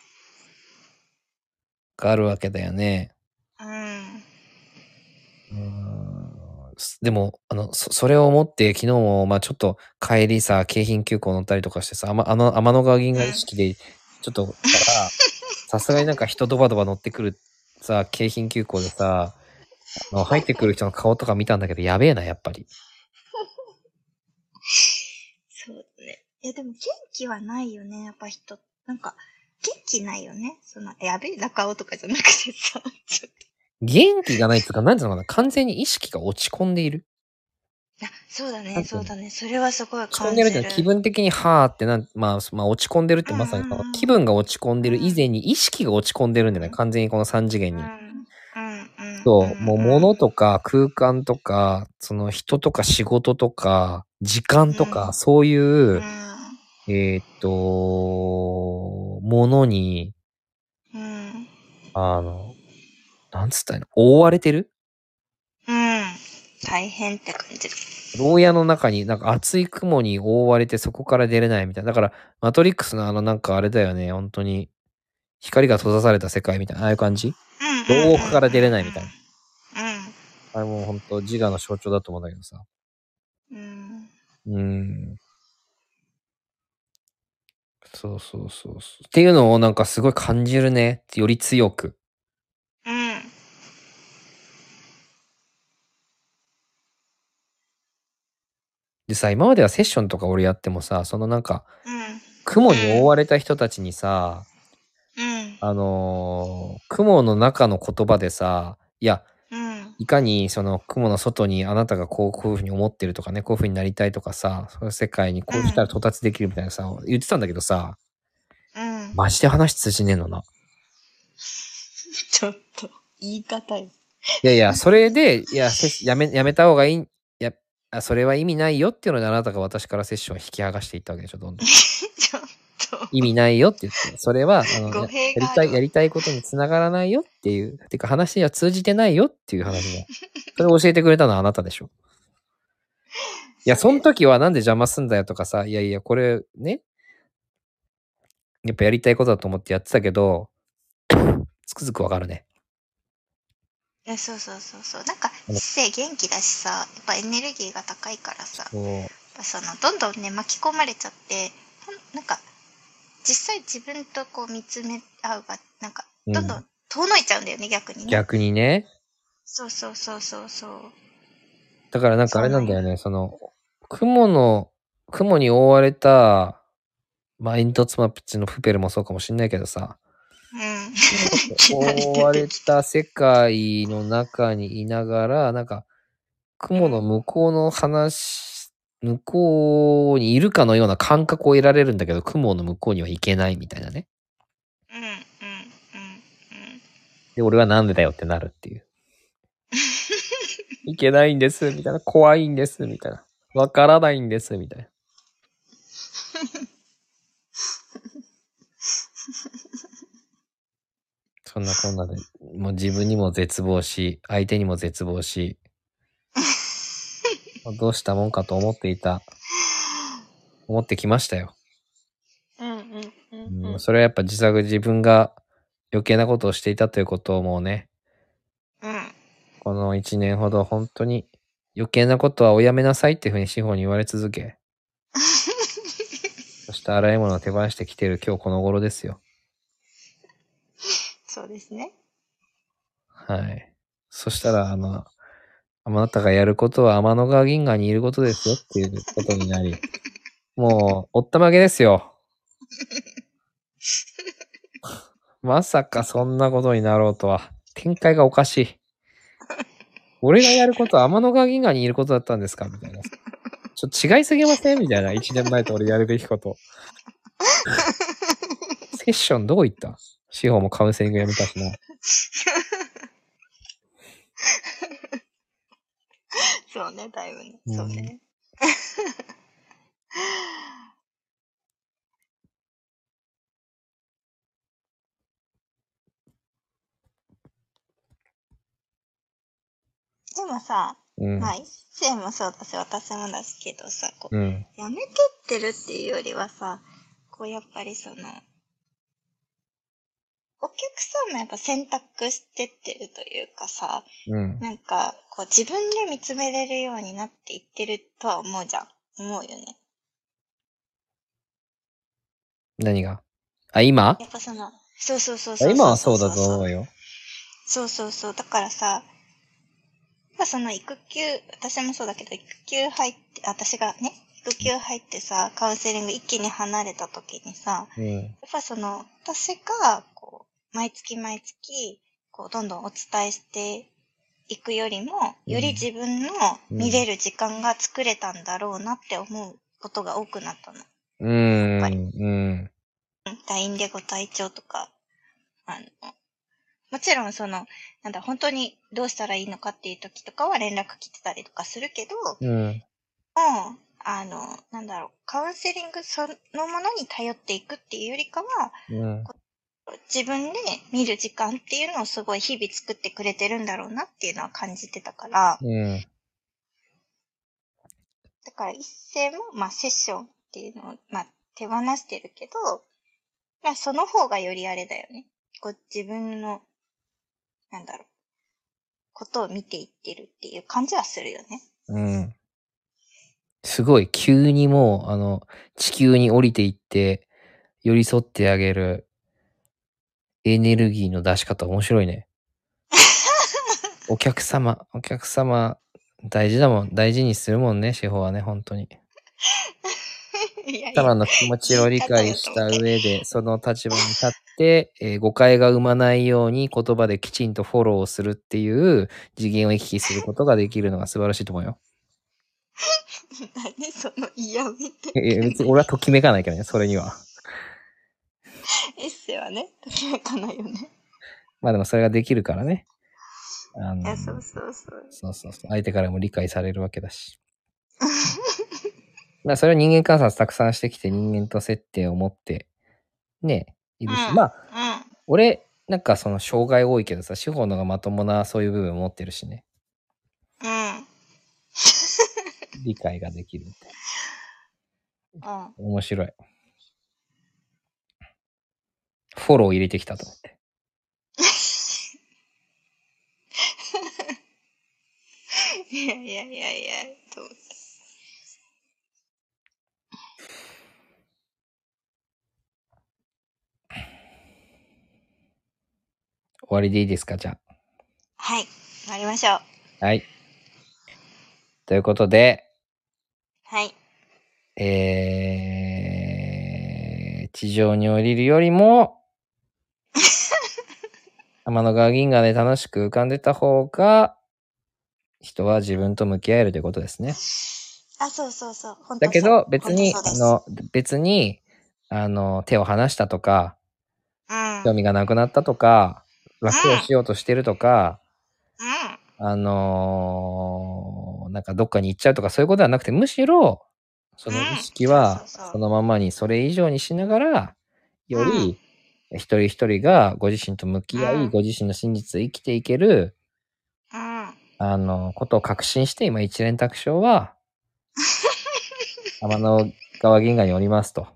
があるわけだよね。うん。うーんでも、あの、そそれを思って、昨日も、まあちょっと帰りさ、京浜急行乗ったりとかしてさ、あまあの、天の川銀河意識で、ちょっと、から、さすがになんか人ドバドバ乗ってくるさ、京浜急行でさ、あの入ってくる人の顔とか見たんだけど、やべえな、やっぱり。いや、でも元気はないよね、やっぱ人。なんか、元気ないよね。その、やべえな顔とかじゃなくてさ、ちょっ元気がないっていうか、なんていうのかな、完全に意識が落ち込んでいる。と。あ、そうだね、そうだね。それはすごい落ち込感じる。んでるっていうのは気分的にはーってなん、まあ、まあ落ち込んでるってまさにうんうんうん気分が落ち込んでる以前に意識が落ち込んでるんだよね、完全にこの3次元に。うん。うん。うん。そう、もう物の、とか空間とか、その人とか仕事とか、時間とか、うんそういうう、ん。えーっと、ものに、うん。あの、なんつったらいいの覆われてる？うん。大変って感じる。牢屋の中になんか厚い雲に覆われてそこから出れないみたいな。だから、マトリックスのあのなんかあれだよね、本当に。光が閉ざされた世界みたいな、ああいう感じ？うん。牢獄から出れないみたいな。うん。あれもう本当自我の象徴だと思うんだけどさ。うん。うーん。そうそうそうそう。っていうのをなんかすごい感じるね。より強く。うん。でさ、今まではセッションとか俺やってもさ、そのなんか、うん。雲に覆われた人たちにさ、うん。あのー雲の中の言葉でさ、いや、うん。いかにその雲の外にあなたがこうこういうふうに思ってるとかね、こういうふうになりたいとかさ、そういう世界にこうしたら到達できるみたいなさ、言ってたんだけどさ、うん。マジで話通じねえのな。ちょっと、言い方よ。いやいや、それで、いや、やめ、やめた方がいい、いや、あそれは意味ないよっていうのであなたが私からセッションを引き剥がしていったわけでしょ、どんどん。(laughs) (laughs) 意味ないよって言って、それは、あの語や弊があるやりたい、やりたいことにつながらないよっていう、てか話には通じてないよっていう話が。それを教えてくれたのはあなたでしょ。(laughs) いや、その時はなんで邪魔すんだよとかさ、いやいや、これね、やっぱやりたいことだと思ってやってたけど、(coughs) つくづくわかるね。いや、そうそうそうそう。なんか、姿勢元気だしさ、やっぱエネルギーが高いからさ。やっぱその、どんどんね、巻き込まれちゃって、ほんなんか、実際自分とこう見つめ合うが、なんか、どんどん遠のいちゃうんだよね、逆にね。逆にね。そうそうそうそうそう。だからなんかあれなんだよね、その、雲の、雲に覆われた、まあ、煙突マッチのプペルもそうかもしんないけどさ、うん。(laughs) (laughs) 覆われた世界の中にいながら、なんか、雲の向こうの話、向こうにいるかのような感覚を得られるんだけど、雲の向こうには行けないみたいなね。うん、うん、うん、うん。で、俺はなんでだよってなるっていう。いけないんです、みたいな。怖いんです、みたいな。わからないんです、みたいな。そんなこんなで、もう自分にも絶望し、相手にも絶望し、どうしたもんかと思っていた、思ってきましたよ。うん、うん、うん、うん、それはやっぱ自作自分が余計なことをしていたということをもうね、うん。この一年ほど本当に余計なことはおやめなさいっていうふうに司法に言われ続け、(laughs) そしてあらゆるものを手放してきている今日この頃ですよ。そうですね。はい。そしたら、あの、あなたがやることは天の川銀河にいることですよっていうことになり、(laughs) もう、おったまげですよ。まさかそんなことになろうとは。展開がおかしい。俺がやることは天の川銀河にいることだったんですか？みたいな。ちょっと違いすぎません？みたいな。一年前と俺やるべきこと。セッションどういった？司法もカウンセリングやめたしな。そうね、だいぶね。うんそうね。じ (laughs) でもさ、うん。まあ、一世もそうだし、私もだしけどさ、こう、うん。やめてってるっていうよりはさ、こうやっぱりその、お客さんもやっぱ選択してってるというかさ、うん。なんか、こう自分で見つめれるようになっていってるとは思うじゃん。思うよね。何が？あ、今？やっぱその、そうそうそうそう今はそうだと思うよ。よ。そうそうそう。だからさ、やっぱその育休、私もそうだけど、育休入って、私がね、育休入ってさ、カウンセリング一気に離れた時にさ、うん。やっぱその、私が、毎月毎月、こう、どんどんお伝えしていくよりも、より自分の見れる時間が作れたんだろうなって思うことが多くなったの。うーん。やっぱりうん。LINE でご体調とか、あの、もちろんその、なんだ、本当にどうしたらいいのかっていう時とかは連絡来てたりとかするけど、もう、うん。あの、なんだろう、カウンセリングそのものに頼っていくっていうよりかは、うん。自分で見る時間っていうのをすごい日々作ってくれてるんだろうなっていうのは感じてたから、うん。だから一斉も、まあセッションっていうのを、まあ手放してるけど、まあその方がよりあれだよね。こう自分の、なんだろう、ことを見ていってるっていう感じはするよね。うん。すごい、急にもう、あの、地球に降りていって、寄り添ってあげるエネルギーの出し方面白いね。(laughs) お客様、お客様、大事だもん、大事にするもんね、司法はね、本当に。いやい様や、の気持ちを理解した上で、その立場に立って、えー誤解が生まないように言葉できちんとフォローをするっていう次元を行き来することができるのが素晴らしいと思うよ。(laughs) 何その嫌味って。いや別に俺はときめかないけどね、それには。(laughs) エッセはね、ときめかないよね。まあでもそれができるからね。あのいや、そうそうそう。そうそうそう。相手からも理解されるわけだし。(laughs) まあそれは人間観察たくさんしてきて人間と接点を持って、ね、いるし。うんまあ、うん。俺、なんかその障害多いけどさ、司法のがまともなそういう部分を持ってるしね。うん。理解ができる (laughs) うん。な。面白い。フォロー入れてきたと思って。いやいやいやいや、と思って。終わりでいいですか？じゃはい。なりましょう。あ。はい。ということで、はい。えー、地上に降りるよりも、天の川銀河で楽しく浮かんでた方が、人は自分と向き合えるということですね。あ、そうそうそう。だけど、別に、あの、別に、あの、手を離したとか、うん。興味がなくなったとか、楽をしようとしてるとか、うん。あのーなんかどっかに行っちゃうとかそういうことではなくて、むしろ、その意識うんはそのままにそれ以上にしながら、より一人一人がご自身と向き合い、うんご自身の真実を生きていける、うん。あの、ことを確信して、今一連卓章は、(laughs) 天の川銀河におりますと。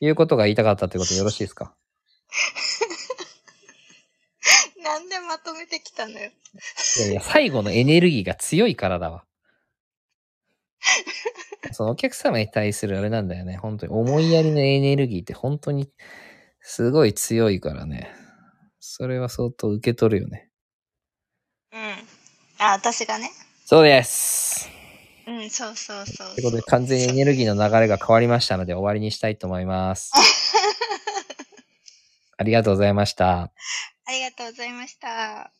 いうことが言いたかったということでよろしいですか？(laughs) なんでまとめてきたのよ。いやいや、最後のエネルギーが強いからだわ。そのお客様に対するあれなんだよね。本当に思いやりのエネルギーって本当にすごい強いからね。それは相当受け取るよね。うん。あ、私がね。そうです。うん、そうそうそうということで完全にエネルギーの流れが変わりましたので終わりにしたいと思います。(laughs) ありがとうございました。ありがとうございました。